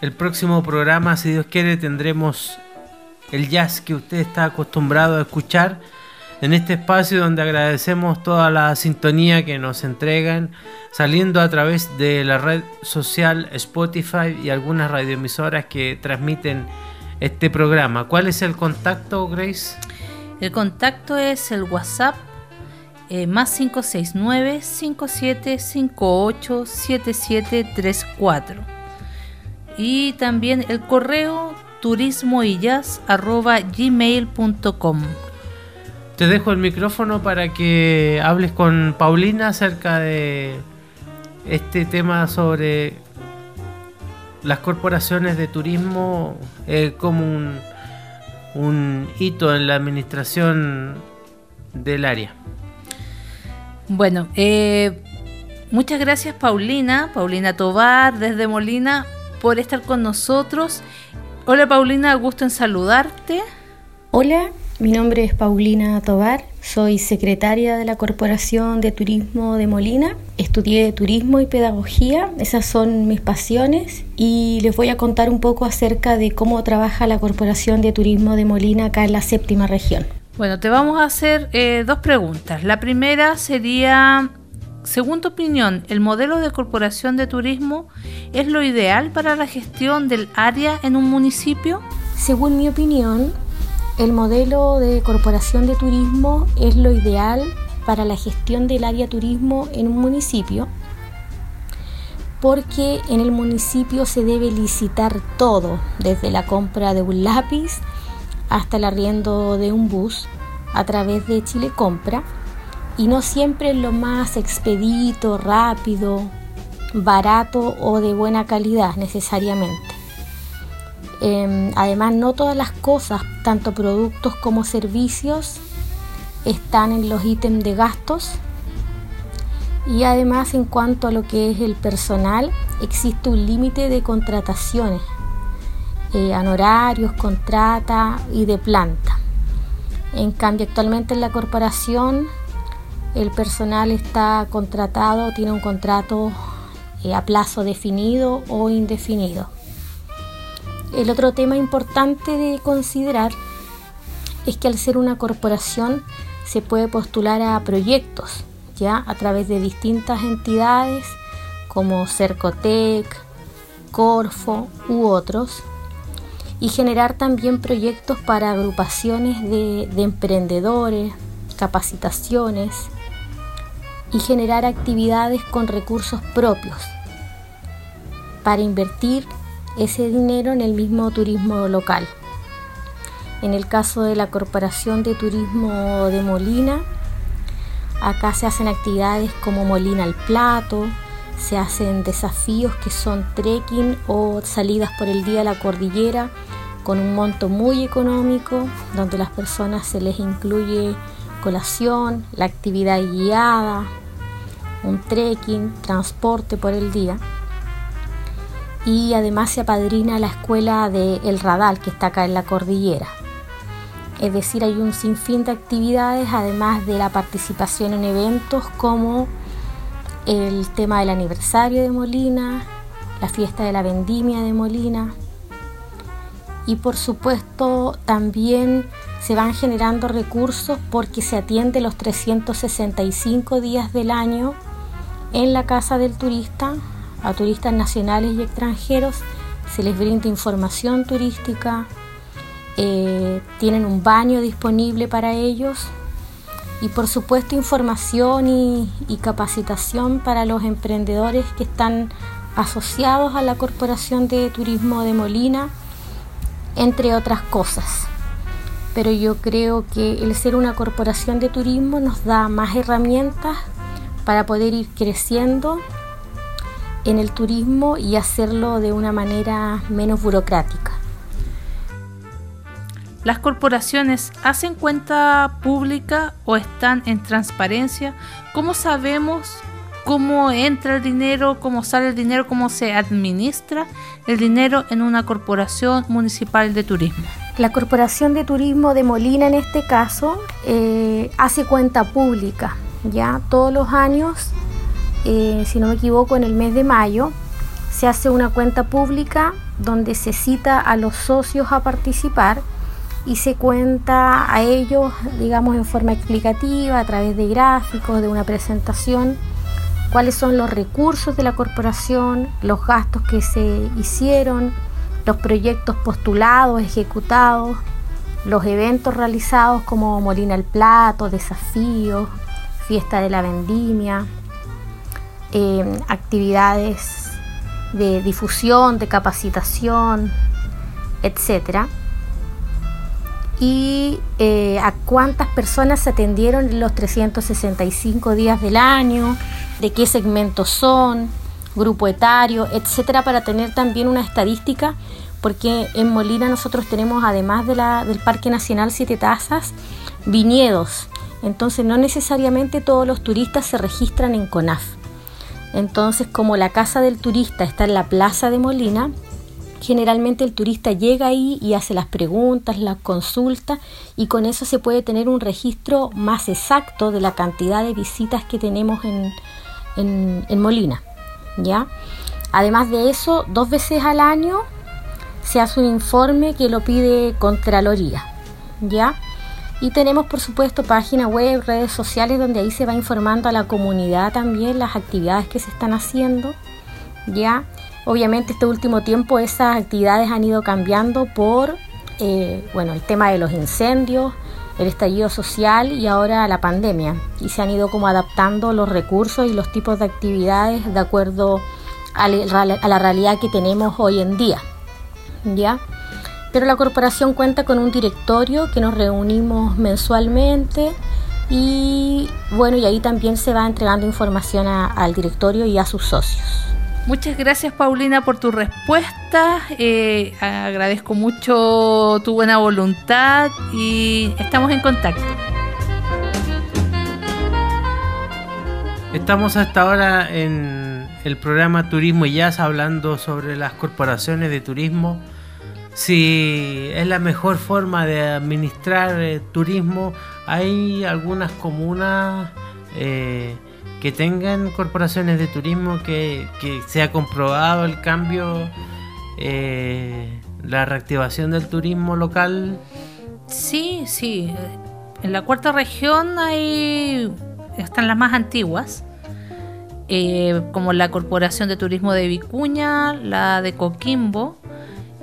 El próximo programa, si Dios quiere, tendremos el jazz que usted está acostumbrado a escuchar en este espacio donde agradecemos toda la sintonía que nos entregan, saliendo a través de la red social Spotify y algunas radioemisoras que transmiten este programa. ¿Cuál es el contacto, Grace? El contacto es el WhatsApp eh, más 569 5758 7734. y también el correo turismoyjazz.gmail.com Te dejo el micrófono para que hables con Paulina acerca de este tema sobre las corporaciones de turismo como un hito en la administración del área. Bueno, eh, muchas gracias Paulina, Paulina Tobar desde Molina, por estar con nosotros. Hola Paulina, gusto en saludarte. Hola, mi nombre es Paulina Tobar, soy secretaria de la Corporación de Turismo de Molina, estudié turismo y pedagogía, esas son mis pasiones y les voy a contar un poco acerca de cómo trabaja la Corporación de Turismo de Molina acá en la séptima región. Bueno, te vamos a hacer eh, dos preguntas. La primera sería, según tu opinión, ¿el modelo de corporación de turismo es lo ideal para la gestión del área en un municipio? Según mi opinión, el modelo de corporación de turismo es lo ideal para la gestión del área turismo en un municipio porque en el municipio se debe licitar todo, desde la compra de un lápiz hasta el arriendo de un bus a través de Chile Compra y no siempre es lo más expedito, rápido, barato o de buena calidad necesariamente. Em, además, no todas las cosas, tanto productos como servicios, están en los ítems de gastos. Y además, en cuanto a lo que es el personal, existe un límite de contrataciones, eh, honorarios, contrata y de planta. En cambio, actualmente en la corporación el personal está contratado, tiene un contrato eh, a plazo definido o indefinido. El otro tema importante de considerar es que al ser una corporación se puede postular a proyectos, ya a través de distintas entidades como Cercotec, Corfo u otros, y generar también proyectos para agrupaciones de, de emprendedores, capacitaciones y generar actividades con recursos propios para invertir ese dinero en el mismo turismo local. En el caso de la Corporación de Turismo de Molina, acá se hacen actividades como Molina al Plato, se hacen desafíos que son trekking o salidas por el día a la cordillera con un monto muy económico, donde las personas se les incluye colación, la actividad guiada, un trekking, transporte por el día y además se apadrina la escuela de El Radal que está acá en la cordillera. Es decir, hay un sinfín de actividades además de la participación en eventos como el tema del aniversario de Molina, la fiesta de la vendimia de Molina. Y por supuesto también se van generando recursos porque se atiende los 365 días del año en la casa del turista a turistas nacionales y extranjeros, se les brinda información turística, eh, tienen un baño disponible para ellos y por supuesto información y, capacitación para los emprendedores que están asociados a la Corporación de Turismo de Molina, entre otras cosas. Pero yo creo que el ser una corporación de turismo nos da más herramientas para poder ir creciendo en el turismo y hacerlo de una manera menos burocrática. ¿Las corporaciones hacen cuenta pública o están en transparencia? ¿Cómo sabemos cómo entra el dinero, cómo sale el dinero, cómo se administra el dinero en una corporación municipal de turismo? La Corporación de Turismo de Molina en este caso eh, hace cuenta pública. Ya todos los años eh, si no me equivoco, en el mes de mayo, se hace una cuenta pública donde se cita a los socios a participar y se cuenta a ellos, digamos, en forma explicativa, a través de gráficos, de una presentación, cuáles son los recursos de la corporación, los gastos que se hicieron, los proyectos postulados, ejecutados, los eventos realizados como Molina el Plato, desafíos, fiesta de la vendimia, Em, actividades de difusión, de capacitación, etcétera y eh, a cuántas personas se atendieron en los 365 días del año, de qué segmentos son, grupo etario, etcétera, para tener también una estadística, porque en Molina nosotros tenemos, además del Parque Nacional Siete Tazas, viñedos. Entonces no necesariamente todos los turistas se registran en CONAF. Entonces, como la casa del turista está en la plaza de Molina, Generalmente el turista llega ahí y hace las preguntas, las consulta y con eso se puede tener un registro más exacto de la cantidad de visitas que tenemos en, en, Molina. ¿ya? Además de eso, dos veces al año se hace un informe que lo pide Contraloría. ¿ya? Y tenemos, por supuesto, página web, redes sociales, donde ahí se va informando a la comunidad también las actividades que se están haciendo. ¿ya? Obviamente este último tiempo esas actividades han ido cambiando por eh, bueno, el tema de los incendios, el estallido social y ahora la pandemia. Y se han ido como adaptando los recursos y los tipos de actividades de acuerdo a, la realidad que tenemos hoy en día. ¿Ya? Pero la corporación cuenta con un directorio que nos reunimos mensualmente y bueno, y ahí también se va entregando información al directorio y a sus socios. Muchas gracias Paulina por tu respuesta. Eh, agradezco mucho tu buena voluntad y estamos en contacto. Estamos hasta ahora en el programa Turismo y Jazz hablando sobre las corporaciones de turismo. Si es la mejor forma de administrar eh, turismo, hay algunas comunas eh, que tengan corporaciones de turismo, que, se ha comprobado el cambio, eh, la reactivación del turismo local. Sí, sí. En la cuarta región hay están las más antiguas, eh, como la Corporación de Turismo de Vicuña, la de Coquimbo,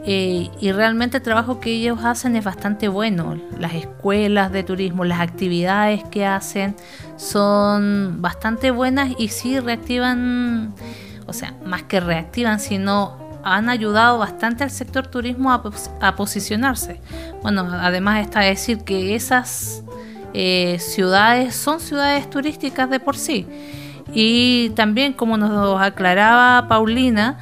eh, y realmente el trabajo que ellos hacen es bastante bueno. Las escuelas de turismo, las actividades que hacen son bastante buenas y sí reactivan, o sea, más que reactivan, sino han ayudado bastante al sector turismo a, posicionarse. Bueno, además está decir que esas eh, ciudades son ciudades turísticas de por sí. Y también, como nos aclaraba Paulina,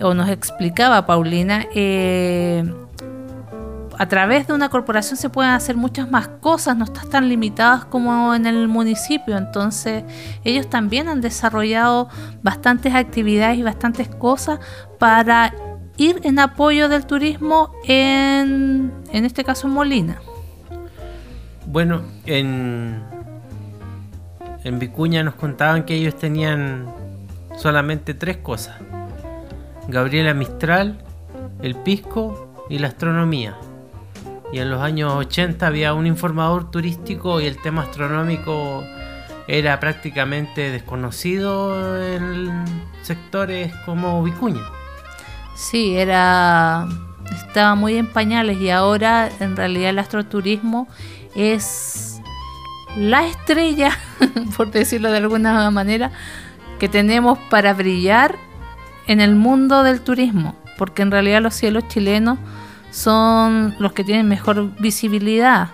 o nos explicaba Paulina, eh, a través de una corporación se pueden hacer muchas más cosas, no están tan limitadas como en el municipio. Entonces, ellos también han desarrollado bastantes actividades y bastantes cosas para ir en apoyo del turismo en, en este caso en Molina. Bueno, en, en Vicuña nos contaban que ellos tenían solamente tres cosas Gabriela Mistral, el pisco y la astronomía. Y en los años 80 había un informador turístico y el tema astronómico era prácticamente desconocido en sectores como Vicuña. Sí, era estaba muy en pañales y ahora en realidad el astroturismo es la estrella, (laughs) por decirlo de alguna manera, que tenemos para brillar en el mundo del turismo, porque en realidad los cielos chilenos son los que tienen mejor visibilidad.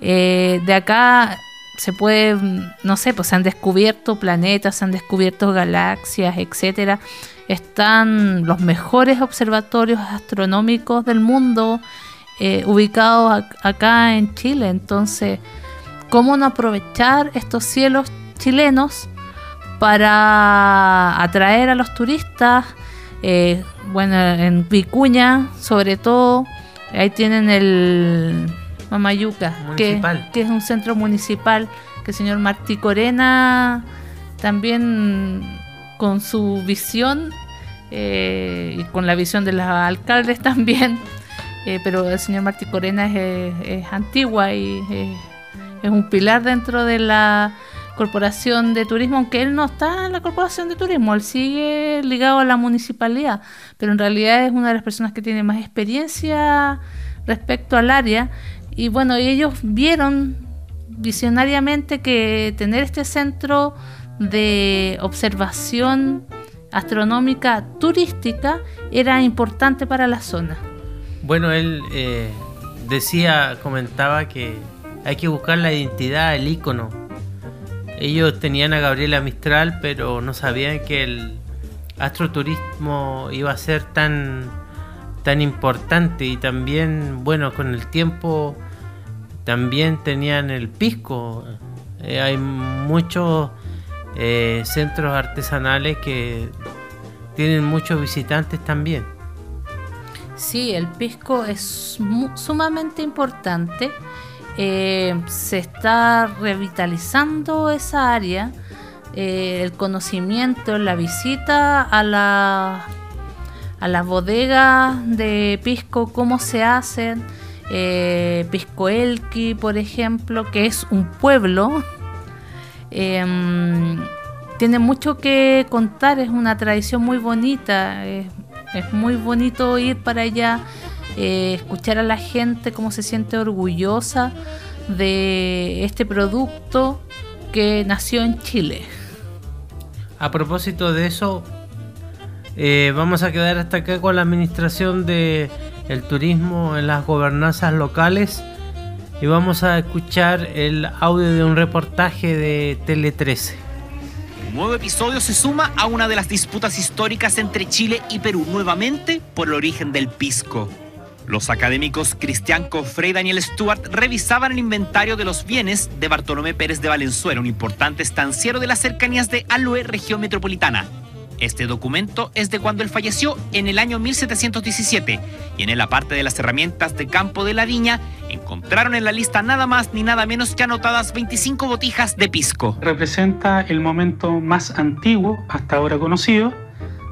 Eh, de acá se puede, no sé, pues se han descubierto planetas, se han descubierto galaxias, etcétera. Están los mejores observatorios astronómicos del mundo eh, ubicados acá en Chile. Entonces, ¿cómo no aprovechar estos cielos chilenos para atraer a los turistas. Eh, bueno, en Vicuña, sobre todo, ahí tienen el Mamayuca, que, que, es un centro municipal que el señor Martí Corena también con su visión eh, y con la visión de los alcaldes (laughs) también, eh, pero el señor Martí Corena es, es antigua y es un pilar dentro de la Corporación de Turismo, aunque él no está en la Corporación de Turismo, él sigue ligado a la municipalidad, pero en realidad es una de las personas que tiene más experiencia respecto al área. Y bueno, ellos vieron visionariamente que tener este centro de observación astronómica turística era importante para la zona. Bueno, él eh, decía, comentaba que hay que buscar la identidad, el icono. Ellos tenían a Gabriela Mistral, pero no sabían que el astroturismo iba a ser tan, tan importante y también, bueno, con el tiempo también tenían el pisco. Eh, hay muchos eh, centros artesanales que tienen muchos visitantes también. Sí, el pisco es sumamente importante. Eh, se está revitalizando esa área. Eh, el conocimiento, la visita a la las bodegas de pisco, cómo se hacen. Pisco Elqui, por ejemplo, que es un pueblo Em, tiene mucho que contar, es una tradición muy bonita, es, muy bonito ir para allá, eh, escuchar a la gente cómo se siente orgullosa de este producto que nació en Chile. A propósito de eso, eh, vamos a quedar hasta acá con la administración de el turismo en las gobernanzas locales y vamos a escuchar el audio de un reportaje de Tele 13. Un nuevo episodio se suma a una de las disputas históricas entre Chile y Perú, nuevamente por el origen del pisco. Los académicos Cristian Cofre y Daniel Stuart revisaban el inventario de los bienes de Bartolomé Pérez de Valenzuela, un importante estanciero de las cercanías de Alue, región metropolitana. Este documento es de cuando él falleció en el año 1717 y en él, aparte de las herramientas de campo de la viña, encontraron en la lista nada más ni nada menos que anotadas 25 botijas de pisco. Representa el momento más antiguo hasta ahora conocido,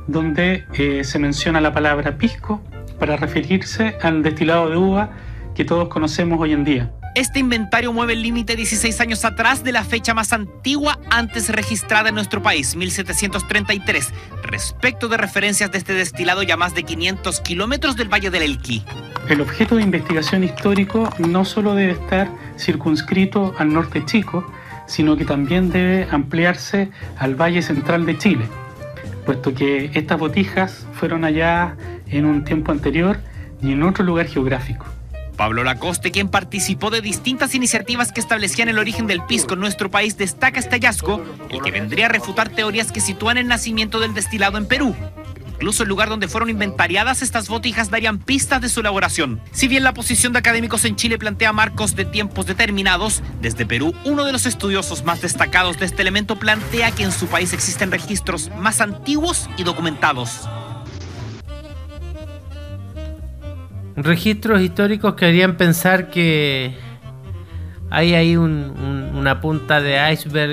donde eh, se menciona la palabra pisco para referirse al destilado de uva que todos conocemos hoy en día. Este inventario mueve el límite 16 años atrás de la fecha más antigua antes registrada en nuestro país, 1733, respecto de referencias de este destilado ya más de 500 kilómetros del Valle del Elqui. El objeto de investigación histórico no solo debe estar circunscrito al norte chico, sino que también debe ampliarse al Valle Central de Chile, puesto que estas botijas fueron allá en un tiempo anterior y en otro lugar geográfico. Pablo Lacoste, quien participó de distintas iniciativas que establecían el origen del pisco en nuestro país, destaca este hallazgo, el que vendría a refutar teorías que sitúan el nacimiento del destilado en Perú. Incluso el lugar donde fueron inventariadas estas botijas darían pistas de su elaboración. Si bien la posición de académicos en Chile plantea marcos de tiempos determinados, desde Perú uno de los estudiosos más destacados de este elemento plantea que en su país existen registros más antiguos y documentados. Registros históricos que harían pensar que hay ahí una punta de iceberg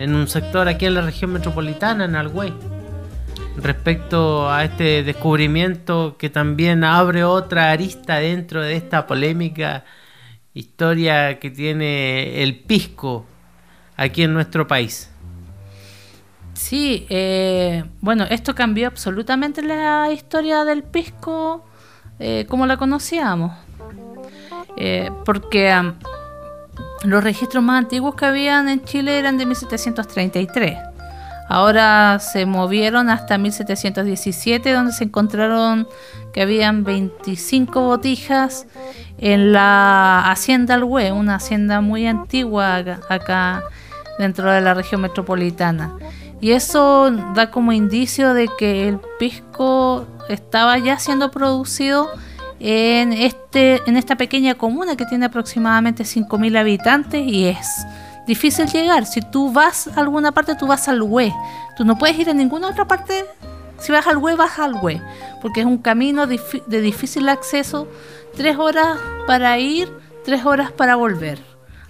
en, un sector aquí en la región metropolitana, en Algüey, respecto a este descubrimiento que también abre otra arista dentro de esta polémica historia que tiene el pisco aquí en nuestro país. Sí, eh, bueno, esto cambió absolutamente la historia del pisco eh, como la conocíamos. Eh, porque los registros más antiguos que habían en Chile eran de 1733. Ahora se movieron hasta 1717, donde se encontraron que habían 25 botijas en la Hacienda Alhue, una hacienda muy antigua acá dentro de la región metropolitana. Y eso da como indicio de que el pisco estaba ya siendo producido en, este, en esta pequeña comuna que tiene aproximadamente 5.000 habitantes y es difícil llegar. Si tú vas a alguna parte, tú vas al Hue. Tú no puedes ir a ninguna otra parte. Si vas al Hue, vas al Hue. Porque es un camino de difícil acceso. Tres horas para ir, tres horas para volver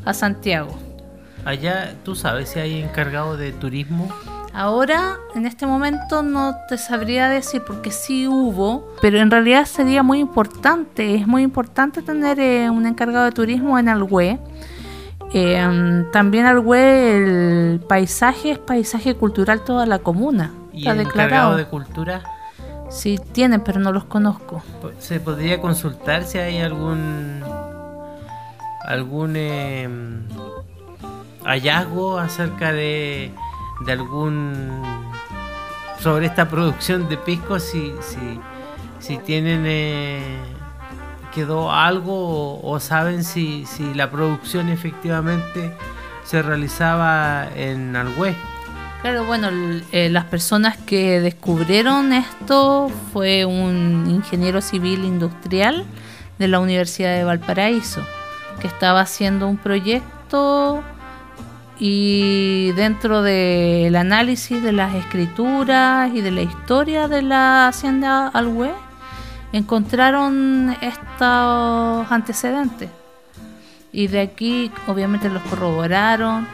a Santiago. Allá, ¿tú sabes si hay encargado de turismo? Ahora, en este momento, no te sabría decir porque sí hubo, pero en realidad sería muy importante. Es muy importante tener eh, un encargado de turismo en Alhue. Eh, también Alhue, el paisaje es paisaje cultural toda la comuna. ¿Y el encargado de cultura? Sí, tienen, pero no los conozco. ¿Se podría consultar si hay algún algún em, hallazgo acerca de de algún sobre esta producción de pisco, si, si, si tienen... Eh, quedó algo o, saben si, si la producción efectivamente se realizaba en Algüe. Claro, bueno, eh, las personas que descubrieron esto fue un ingeniero civil industrial de la Universidad de Valparaíso, que estaba haciendo un proyecto y dentro del análisis de las escrituras y de la historia de la hacienda Alhue encontraron estos antecedentes. Y de aquí obviamente los corroboraron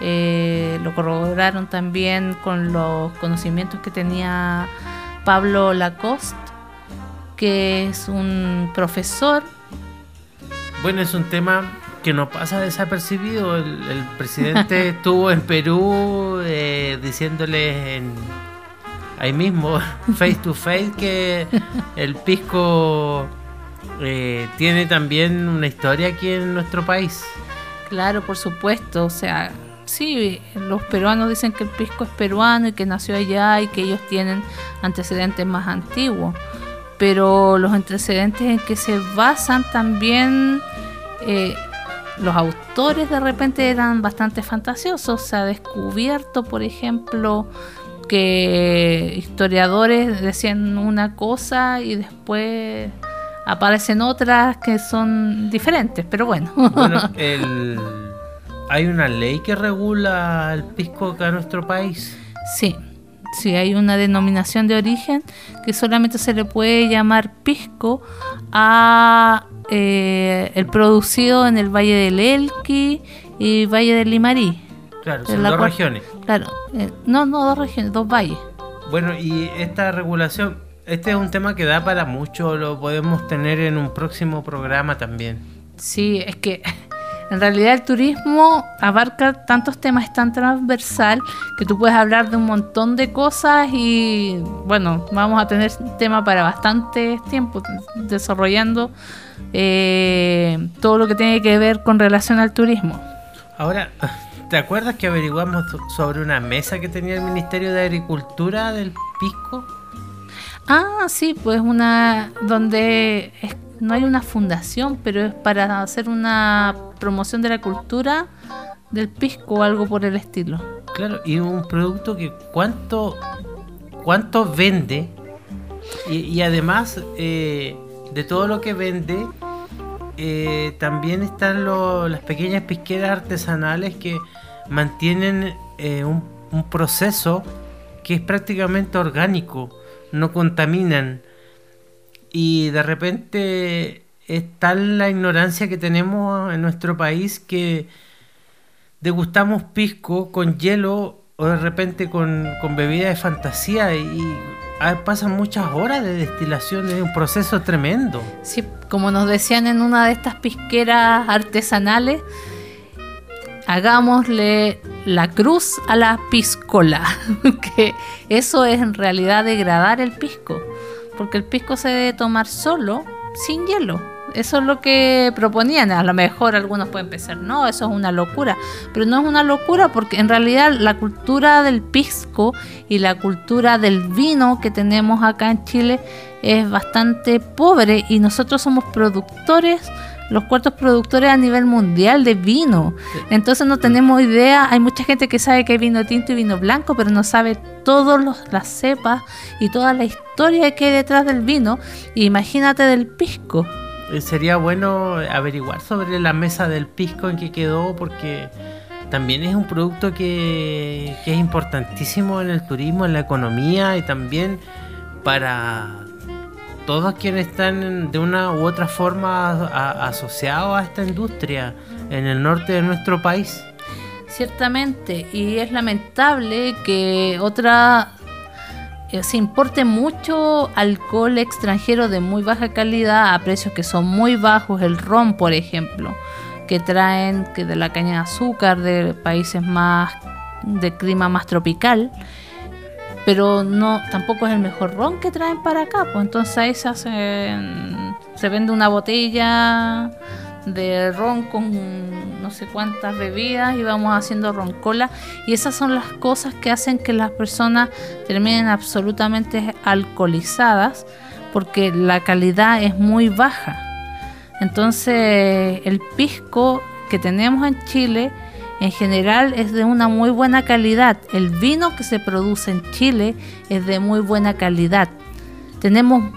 eh, lo corroboraron también con los conocimientos que tenía Pablo Lacoste que es un profesor. Bueno es un tema que no pasa desapercibido el, presidente (laughs) estuvo en Perú eh, diciéndole en ahí mismo, (laughs) face to face, que el pisco eh, tiene también una historia aquí en nuestro país. Claro, por supuesto, o sea, sí, los peruanos dicen que el pisco es peruano y que nació allá y que ellos tienen antecedentes más antiguos, pero los antecedentes en que se basan también... Eh, los autores de repente eran bastante fantasiosos. Se ha descubierto, por ejemplo, que historiadores decían una cosa y después aparecen otras que son diferentes, pero bueno. bueno (laughs) ¿Hay una ley que regula el pisco acá en nuestro país? Sí, sí, hay una denominación de origen que solamente se le puede llamar pisco a eh, el producido en el Valle del Elqui y Valle del Limarí. Claro, son dos regiones. Claro, eh, no, no, dos regiones, dos valles. Bueno, y esta regulación, este es un tema que da para mucho, lo podemos tener en un próximo programa también. Sí, es que (laughs) en realidad el turismo abarca tantos temas, es tan transversal que tú puedes hablar de un montón de cosas y bueno, vamos a tener tema para bastante tiempo desarrollando eh, todo lo que tiene que ver con relación al turismo. Ahora, ¿Te acuerdas que averiguamos sobre una mesa que tenía el Ministerio de Agricultura del Pisco? Ah, sí, pues una donde no hay una fundación, pero es para hacer una promoción de la cultura del pisco o algo por el estilo. Claro, y un producto que cuánto cuánto vende y, además eh, de todo lo que vende eh, también están las pequeñas pisqueras artesanales que mantienen eh, un, proceso que es prácticamente orgánico, no contaminan. Y de repente es tal la ignorancia que tenemos en nuestro país que degustamos pisco con hielo o de repente con, con bebida de fantasía y pasan muchas horas de destilación, es un proceso tremendo. Sí, como nos decían en una de estas pisqueras artesanales, hagámosle la cruz a la piscola, (laughs) que eso es en realidad degradar el pisco, porque el pisco se debe tomar solo, sin hielo. Eso es lo que proponían. A lo mejor algunos pueden pensar, no, eso es una locura. Pero no es una locura porque en realidad la cultura del pisco y la cultura del vino que tenemos acá en Chile es bastante pobre y nosotros somos productores los cuartos productores a nivel mundial de vino. Entonces no tenemos idea, hay mucha gente que sabe que hay vino tinto y vino blanco, pero no sabe todas las cepas y toda la historia que hay detrás del vino. Imagínate del pisco. Eh, sería bueno averiguar sobre la mesa del pisco en que quedó porque también es un producto que, es importantísimo en el turismo, en la economía y también para todos quienes están de una u otra forma asociados a esta industria en el norte de nuestro país. Ciertamente, y es lamentable que otra se importe mucho alcohol extranjero de muy baja calidad a precios que son muy bajos, el ron por ejemplo, que traen que de la caña de azúcar de países más de clima más tropical, pero no tampoco es el mejor ron que traen para acá, pues. Entonces ahí se vende una botella de ron con no sé cuántas bebidas y vamos haciendo roncola y esas son las cosas que hacen que las personas terminen absolutamente alcoholizadas porque la calidad es muy baja. Entonces el pisco que tenemos en Chile en general es de una muy buena calidad. El vino que se produce en Chile es de muy buena calidad. Tenemos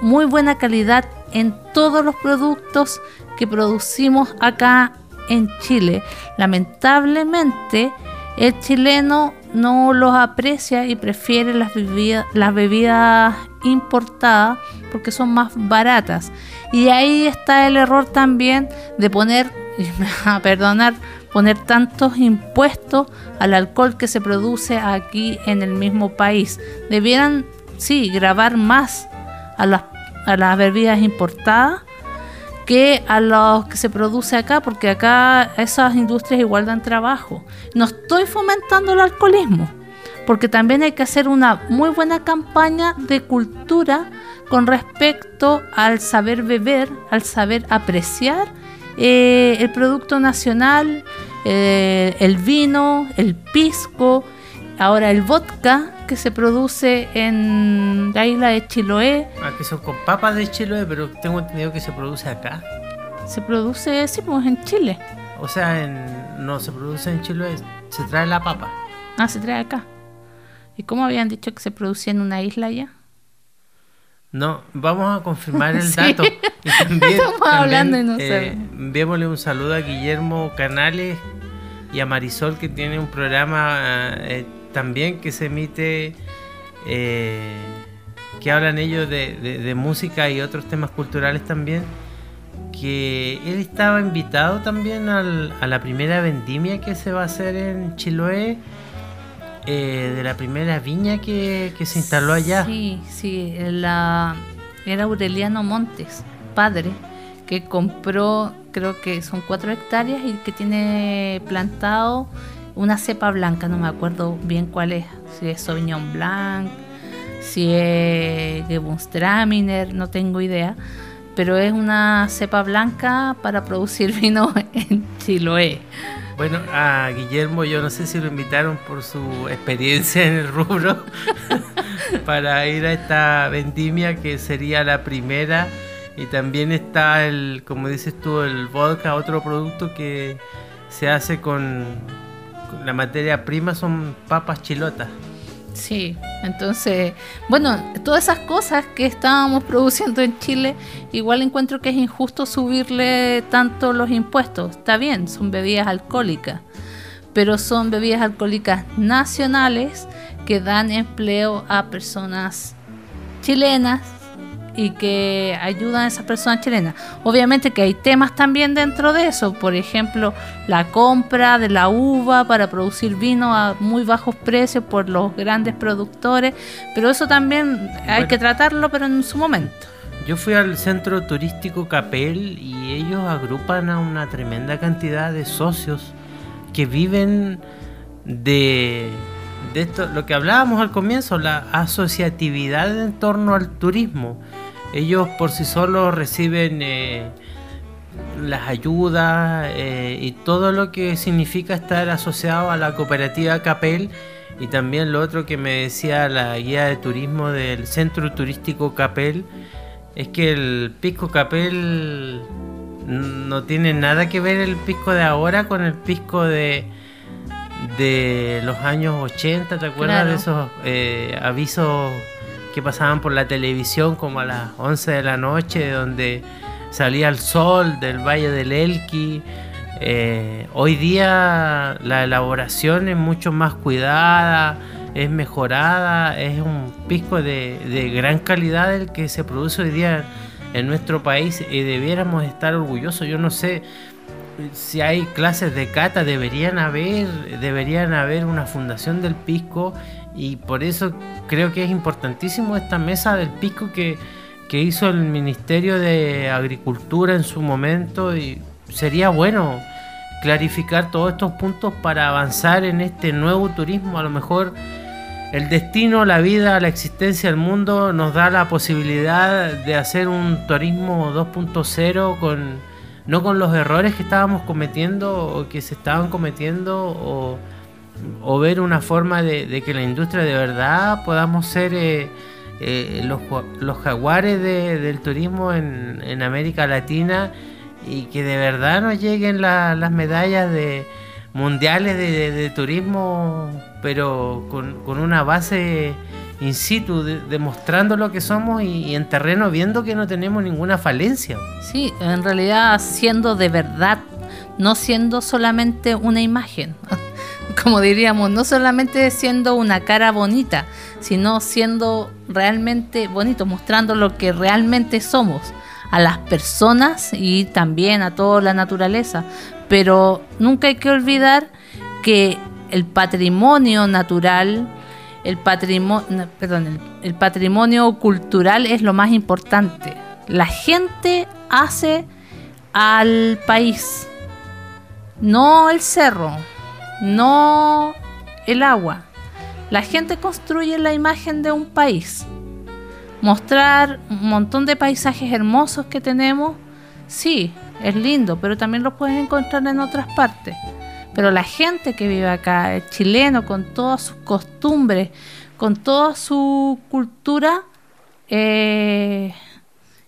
muy buena calidad en todos los productos que producimos acá en Chile. Lamentablemente, el chileno no los aprecia y prefiere las bebidas, importadas porque son más baratas. Y ahí está el error también de poner, (laughs) a perdonar, poner tantos impuestos al alcohol que se produce aquí en el mismo país. Debieran, sí, grabar más a las bebidas importadas que a los que se produce acá, porque acá esas industrias igual dan trabajo. No estoy fomentando el alcoholismo, porque también hay que hacer una muy buena campaña de cultura con respecto al saber beber, al saber apreciar eh, el producto nacional, eh, el vino, el pisco, ahora el vodka que se produce en la isla de Chiloé. Ah, que son con papas de Chiloé, pero tengo entendido que se produce acá. Se produce, sí, pues en Chile. O sea, no se produce en Chiloé, se trae la papa. Ah, se trae acá. ¿Y cómo habían dicho que se producía en una isla ya? No, vamos a confirmar el (laughs) dato. (laughs) Estamos hablando y no eh, Enviémosle un saludo a Guillermo Canales y a Marisol que tiene un programa eh, también que se emite, eh, que hablan ellos de, música y otros temas culturales también. Que él estaba invitado también a la primera vendimia que se va a hacer en Chiloé eh, de la primera viña que, se instaló allá. Sí, sí, la, era Aureliano Montes, padre, que compró, creo que son cuatro hectáreas y que tiene plantado una cepa blanca, no me acuerdo bien cuál es, si es Sauvignon Blanc, si es Gewürztraminer, no tengo idea, pero es una cepa blanca para producir (laughs) vino en Chiloé. Bueno, a Guillermo yo no sé si lo invitaron por su experiencia en el rubro (laughs) para ir a esta vendimia que sería la primera y también está el, como dices tú, el vodka, otro producto que se hace con, con la materia prima son papas chilotas. Sí, entonces, bueno, todas esas cosas que estábamos produciendo en Chile, igual encuentro que es injusto subirle tanto los impuestos. Está bien, son bebidas alcohólicas, pero son bebidas alcohólicas nacionales que dan empleo a personas chilenas y que ayudan a esas personas chilenas. Obviamente que hay temas también dentro de eso, por ejemplo, la compra de la uva para producir vino a muy bajos precios por los grandes productores, pero eso también hay que tratarlo, pero en su momento. Yo fui al centro turístico Capel y ellos agrupan a una tremenda cantidad de socios que viven de, de esto, lo que hablábamos al comienzo, la asociatividad en torno al turismo ellos por sí solos reciben eh, las ayudas eh, y todo lo que significa estar asociado a la cooperativa Capel. Y también lo otro que me decía la guía de turismo del centro turístico Capel es que el pisco Capel no tiene nada que ver el pisco de ahora con el pisco de de los años 80, ¿te acuerdas de esos eh, avisos que pasaban por la televisión como a las 11 de la noche, donde salía el sol del Valle del Elqui. Eh, hoy día la elaboración es mucho más cuidada, es mejorada, es un pisco de, gran calidad el que se produce hoy día en nuestro país y debiéramos estar orgullosos. Yo no sé si hay clases de cata, deberían haber, deberían haber una fundación del pisco y por eso creo que es importantísimo esta mesa del pisco que, hizo el Ministerio de Agricultura en su momento y sería bueno clarificar todos estos puntos para avanzar en este nuevo turismo. A lo mejor el destino, la vida, la existencia del mundo nos da la posibilidad de hacer un turismo 2.0 con no con los errores que estábamos cometiendo o que se estaban cometiendo o, o ver una forma de, que la industria de verdad podamos ser eh, eh, los, los, jaguares del turismo en, en, América Latina y que de verdad nos lleguen las medallas de mundiales de, turismo pero con una base in situ, demostrando lo que somos y, en terreno viendo que no tenemos ninguna falencia. Sí, en realidad siendo de verdad, no siendo solamente una imagen, (laughs) como diríamos, no solamente siendo una cara bonita, sino siendo realmente bonito, mostrando lo que realmente somos a las personas y también a toda la naturaleza. Pero nunca hay que olvidar que el patrimonio natural, el patrimonio, perdón, el, patrimonio cultural es lo más importante. La gente hace al país, no el cerro, no el agua. La gente construye la imagen de un país. Mostrar un montón de paisajes hermosos que tenemos, sí, es lindo, pero también lo pueden encontrar en otras partes. Pero la gente que vive acá, el chileno, con todas sus costumbres, con toda su cultura, eh,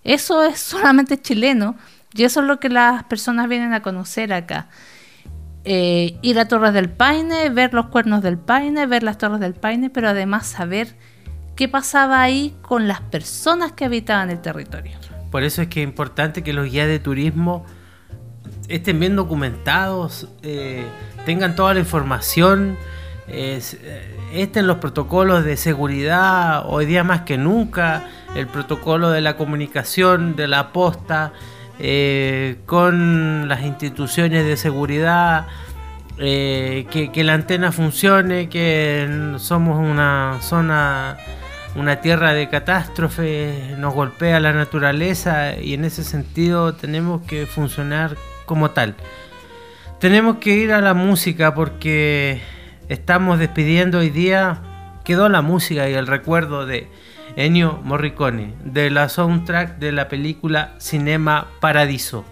eso es solamente chileno y eso es lo que las personas vienen a conocer acá. Eh, ir a Torres del Paine, ver los cuernos del Paine, ver las Torres del Paine, pero además saber qué pasaba ahí con las personas que habitaban el territorio. Por eso es que es importante que los guías de turismo estén bien documentados, eh, tengan toda la información, eh, estén los protocolos de seguridad, hoy día más que nunca, el protocolo de la comunicación, de la posta, eh, con las instituciones de seguridad, que, que, la antena funcione, que somos una zona, una tierra de catástrofe, nos golpea la naturaleza y en ese sentido tenemos que funcionar como tal. Tenemos que ir a la música porque estamos despidiendo hoy día. Quedó la música y el recuerdo de Ennio Morricone, de la soundtrack de la película Cinema Paradiso.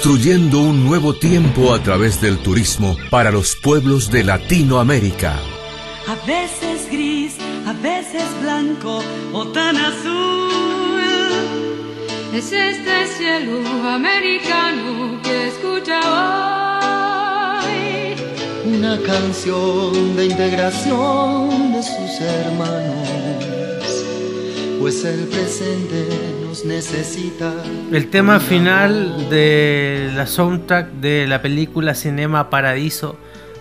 Construyendo un nuevo tiempo a través del turismo para los pueblos de Latinoamérica. A veces gris, a veces blanco o tan azul. Es este cielo americano que escucha hoy. Una canción de integración de sus hermanos, pues el presente nos necesita. El tema final de la soundtrack de la película Cinema Paradiso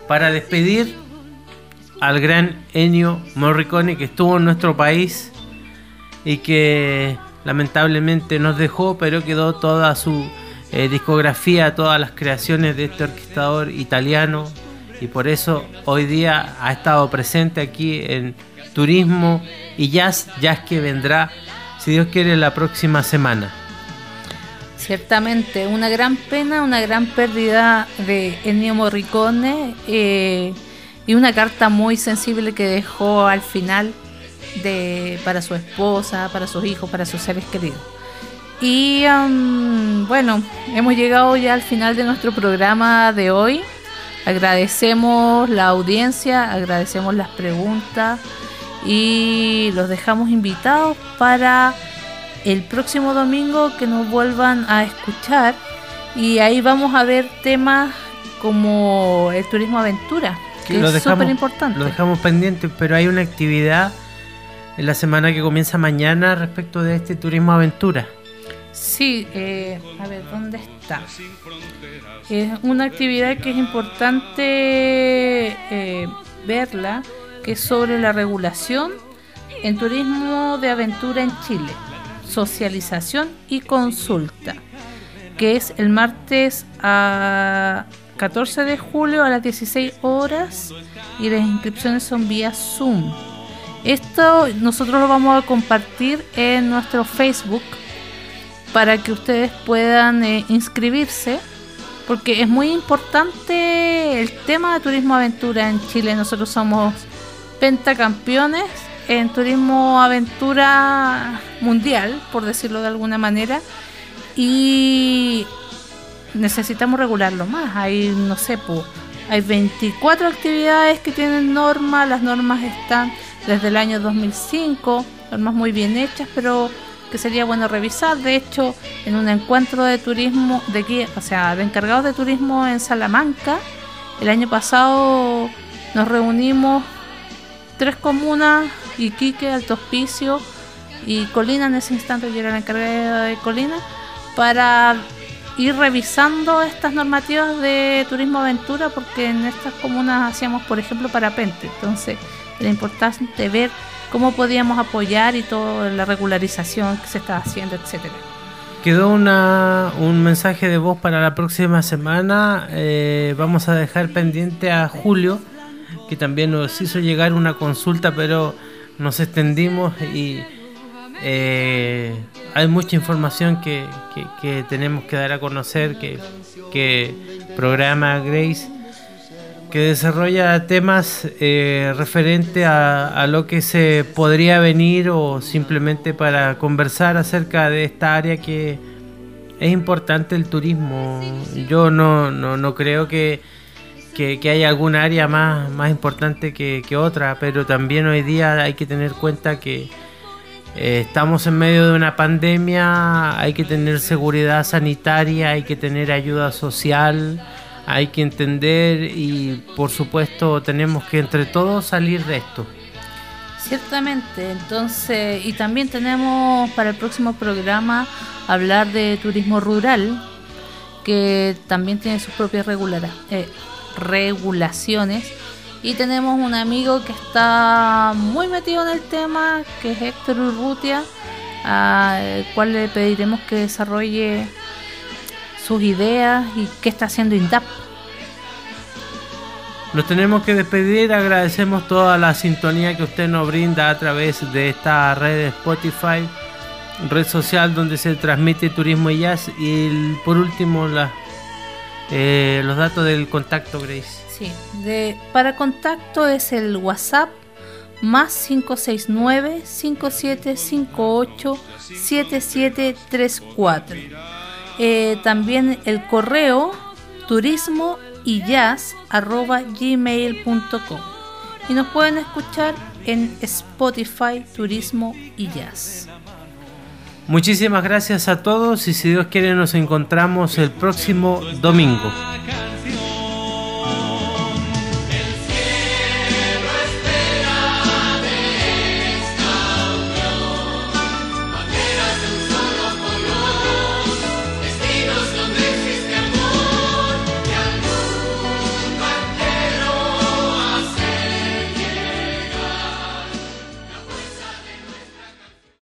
para despedir al gran Ennio Morricone que estuvo en nuestro país y que lamentablemente nos dejó, pero quedó toda su eh, discografía, todas las creaciones de este orquestador italiano y por eso hoy día ha estado presente aquí en Turismo y Jazz, Jazz que vendrá, si Dios quiere, la próxima semana. Ciertamente, una gran pena, una gran pérdida de Ennio Morricone eh, y una carta muy sensible que dejó al final de, para su esposa, para sus hijos, para sus seres queridos. Y um, bueno, hemos llegado ya al final de nuestro programa de hoy. Agradecemos la audiencia, agradecemos las preguntas y los dejamos invitados para el próximo domingo que nos vuelvan a escuchar y ahí vamos a ver temas como el turismo aventura, que Lo es súper importante. Lo dejamos pendiente, pero hay una actividad en la semana que comienza mañana respecto de este turismo aventura. Sí, eh, a ver, ¿dónde está? Es una actividad que es importante eh, verla, que es sobre la regulación en turismo de aventura en Chile, socialización y consulta, que es el martes a 14 de julio a las 16 horas y las inscripciones son vía Zoom. Esto nosotros lo vamos a compartir en nuestro Facebook para que ustedes puedan eh, inscribirse porque es muy importante el tema de turismo aventura en Chile. Nosotros somos pentacampeones en turismo aventura mundial, por decirlo de alguna manera, y necesitamos regularlo más. Hay, no sé, hay 24 actividades que tienen normas, las normas están desde el año 2005, normas muy bien hechas, pero que sería bueno revisar. De hecho, en un encuentro de turismo, de guía, o sea, de encargados de turismo en Salamanca, el año pasado nos reunimos tres comunas, Iquique, Alto Hospicio y Colina, en ese instante yo era la encargada de Colina, para ir revisando estas normativas de turismo aventura, porque en estas comunas hacíamos, por ejemplo, parapente. Entonces, era importante ver cómo podíamos apoyar y toda la regularización que se está haciendo, etcétera. Quedó una, un mensaje de voz para la próxima semana. eh, vamos a dejar pendiente a Julio, que también nos hizo llegar una consulta, pero nos extendimos y eh, hay mucha información que, que- tenemos que dar a conocer, que, que programa Grace, que desarrolla temas eh, referente a, a lo que se podría venir o simplemente para conversar acerca de esta área que es importante el turismo. Yo no, no, no creo que, que, que haya alguna área más, más importante que, que otra, pero también hoy día hay que tener cuenta que eh, estamos en medio de una pandemia, hay que tener seguridad sanitaria, hay que tener ayuda social, hay que entender y por supuesto tenemos que entre todos salir de esto. Ciertamente, entonces, y también tenemos para el próximo programa hablar de turismo rural, que también tiene sus propias regulara- eh, regulaciones. Y tenemos un amigo que está muy metido en el tema, que es Héctor Urrutia, al cual le pediremos que desarrolle sus ideas y qué está haciendo INDAP. Nos tenemos que despedir, agradecemos toda la sintonía que usted nos brinda a través de esta red de Spotify, red social donde se transmite turismo y jazz. Y por último, la- eh, los datos del contacto, Grace. Sí, de, para contacto es el WhatsApp más 569 5758 7734. Eh, también el correo turismo y jazz arroba gmail.com y nos pueden escuchar en Spotify Turismo y Jazz. Muchísimas gracias a todos y si Dios quiere nos encontramos el próximo domingo.